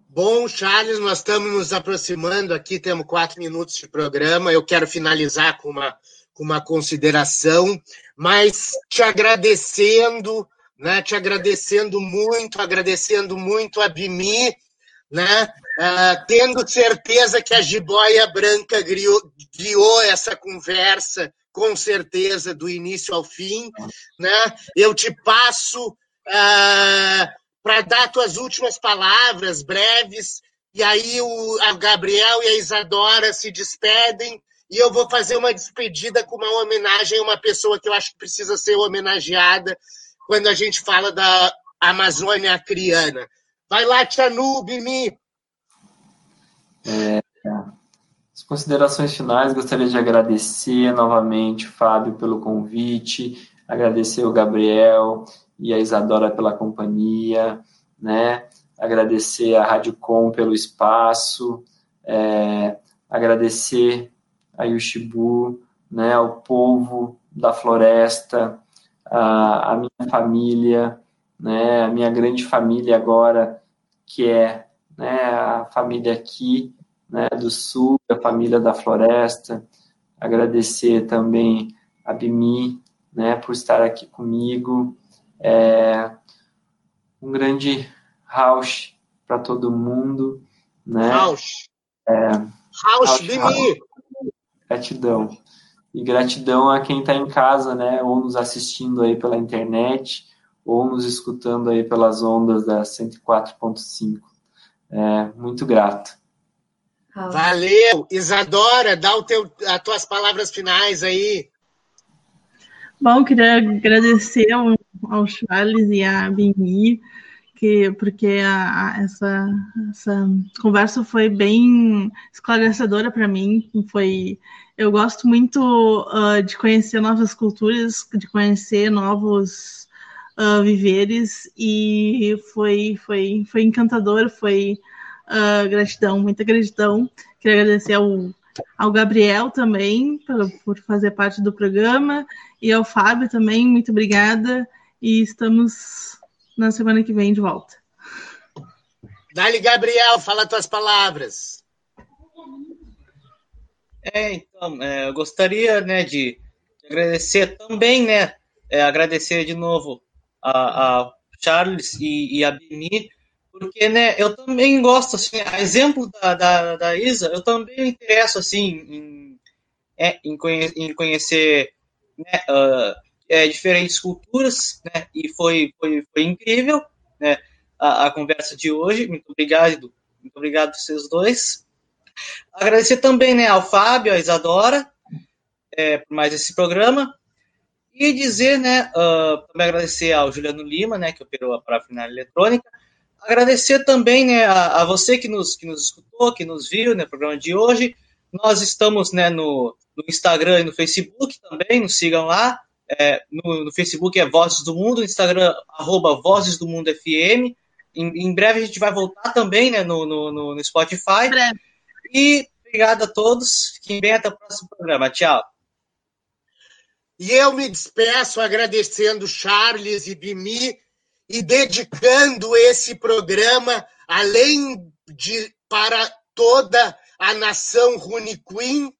Bom, Charles, nós estamos nos aproximando aqui, temos quatro minutos de programa. Eu quero finalizar com uma, com uma consideração, mas te agradecendo, né, te agradecendo muito, agradecendo muito a Bimi, né, uh, tendo certeza que a jiboia branca guiou, guiou essa conversa, com certeza, do início ao fim. Né? Eu te passo. Uh, para dar tuas últimas palavras breves, e aí o a Gabriel e a Isadora se despedem, e eu vou fazer uma despedida com uma homenagem a uma pessoa que eu acho que precisa ser homenageada quando a gente fala da Amazônia acriana. Vai lá, Tchanu, Bimi. É, as considerações finais, gostaria de agradecer novamente, Fábio, pelo convite, agradecer o Gabriel, e a Isadora pela companhia, né? Agradecer a Rádio Com pelo espaço, é, agradecer a Yushibu, né, ao povo da floresta, a, a minha família, né, a minha grande família agora, que é né, a família aqui né, do sul, a família da floresta. Agradecer também a Bimi né, por estar aqui comigo, é, um grande house para todo mundo, né? House. É, house, house, Gratidão. E gratidão a quem está em casa, né? Ou nos assistindo aí pela internet, ou nos escutando aí pelas ondas da 104.5. É, muito grato. Valeu! Isadora, dá o teu, as tuas palavras finais aí. Bom, queria agradecer ao, ao Charles e à Bini, que, porque a, a, essa, essa conversa foi bem esclarecedora para mim. Foi, eu gosto muito uh, de conhecer novas culturas, de conhecer novos uh, viveres, e foi, foi, foi encantador, foi uh, gratidão, muita gratidão. Queria agradecer ao ao Gabriel também por, por fazer parte do programa e ao Fábio também, muito obrigada. E estamos na semana que vem de volta. Dali, Gabriel, fala tuas palavras. É, então, é, eu gostaria, né, de, agradecer também, né, é, agradecer de novo a, a Charles e, e a Beni porque, né, eu também gosto, assim, a exemplo da, da, da Isa, eu também me interesso, assim, em, é, em, conhe em conhecer né, uh, é, diferentes culturas, né, e foi, foi, foi incrível, né, a, a conversa de hoje, muito obrigado, muito obrigado a vocês dois. Agradecer também, né, ao Fábio, à Isadora, é, por mais esse programa, e dizer, né, uh, também agradecer ao Juliano Lima, né, que operou a parafinal eletrônica, Agradecer também né, a, a, você que nos, que nos escutou, que nos viu no né, programa de hoje. Nós estamos né, no, no Instagram e no Facebook também, nos sigam lá, É, no, no, Facebook é Vozes do Mundo, no Instagram, arroba Vozes do Mundo FM. Em, em, breve a gente vai voltar também né, no, no, no Spotify. E obrigado a todos. Fiquem bem até o próximo programa. Tchau. E eu me despeço agradecendo Charles e Bimi e dedicando esse programa, além de para toda a nação Rune Queen,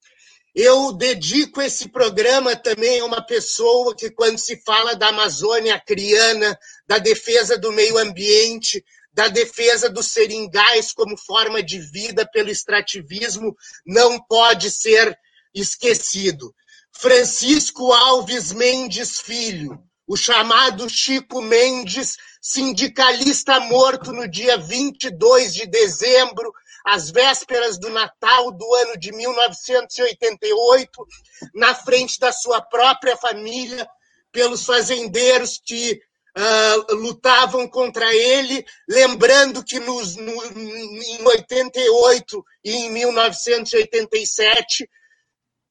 eu dedico esse programa também a uma pessoa que, quando se fala da Amazônia Acriana, da defesa do meio ambiente, da defesa dos seringais como forma de vida pelo extrativismo, não pode ser esquecido. Francisco Alves Mendes Filho, o chamado Chico Mendes, sindicalista morto no dia 22 de dezembro, às vésperas do Natal do ano de 1988, na frente da sua própria família, pelos fazendeiros que uh, lutavam contra ele, lembrando que nos, no, em 88 e em 1987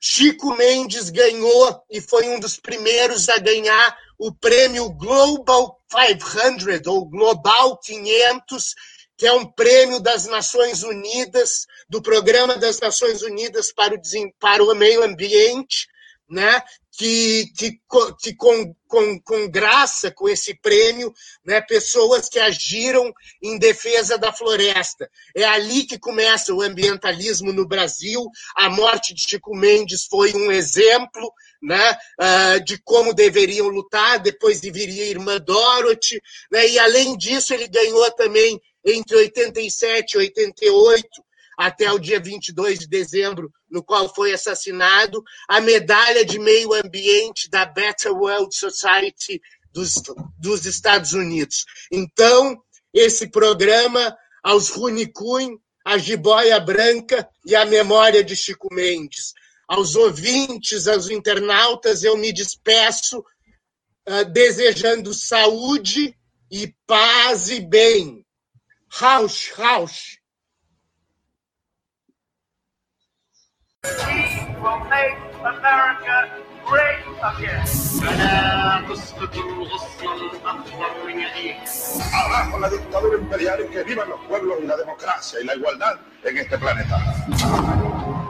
Chico Mendes ganhou e foi um dos primeiros a ganhar o prêmio Global 500 ou Global 500, que é um prêmio das Nações Unidas, do Programa das Nações Unidas para o, para o Meio Ambiente, né? Que, que, que com, esse prêmio, né, pessoas que agiram em defesa da floresta. É ali que começa o ambientalismo no Brasil. A morte de Chico Mendes foi um exemplo né, uh, de como deveriam lutar. Depois viria a irmã Dorothy. Né, e, além disso, ele ganhou também, entre 87 e 88, até o dia 22 de dezembro, no qual foi assassinado, a medalha de meio ambiente da Better World Society dos, dos Estados Unidos. Então, esse programa, aos Runicun, a Jiboia Branca e a memória de Chico Mendes. Aos ouvintes, aos internautas, eu me despeço uh, desejando saúde e paz e bem. Rausch, Rausch. Abajo la dictadura imperial y que vivan los pueblos y la democracia y la igualdad en este planeta.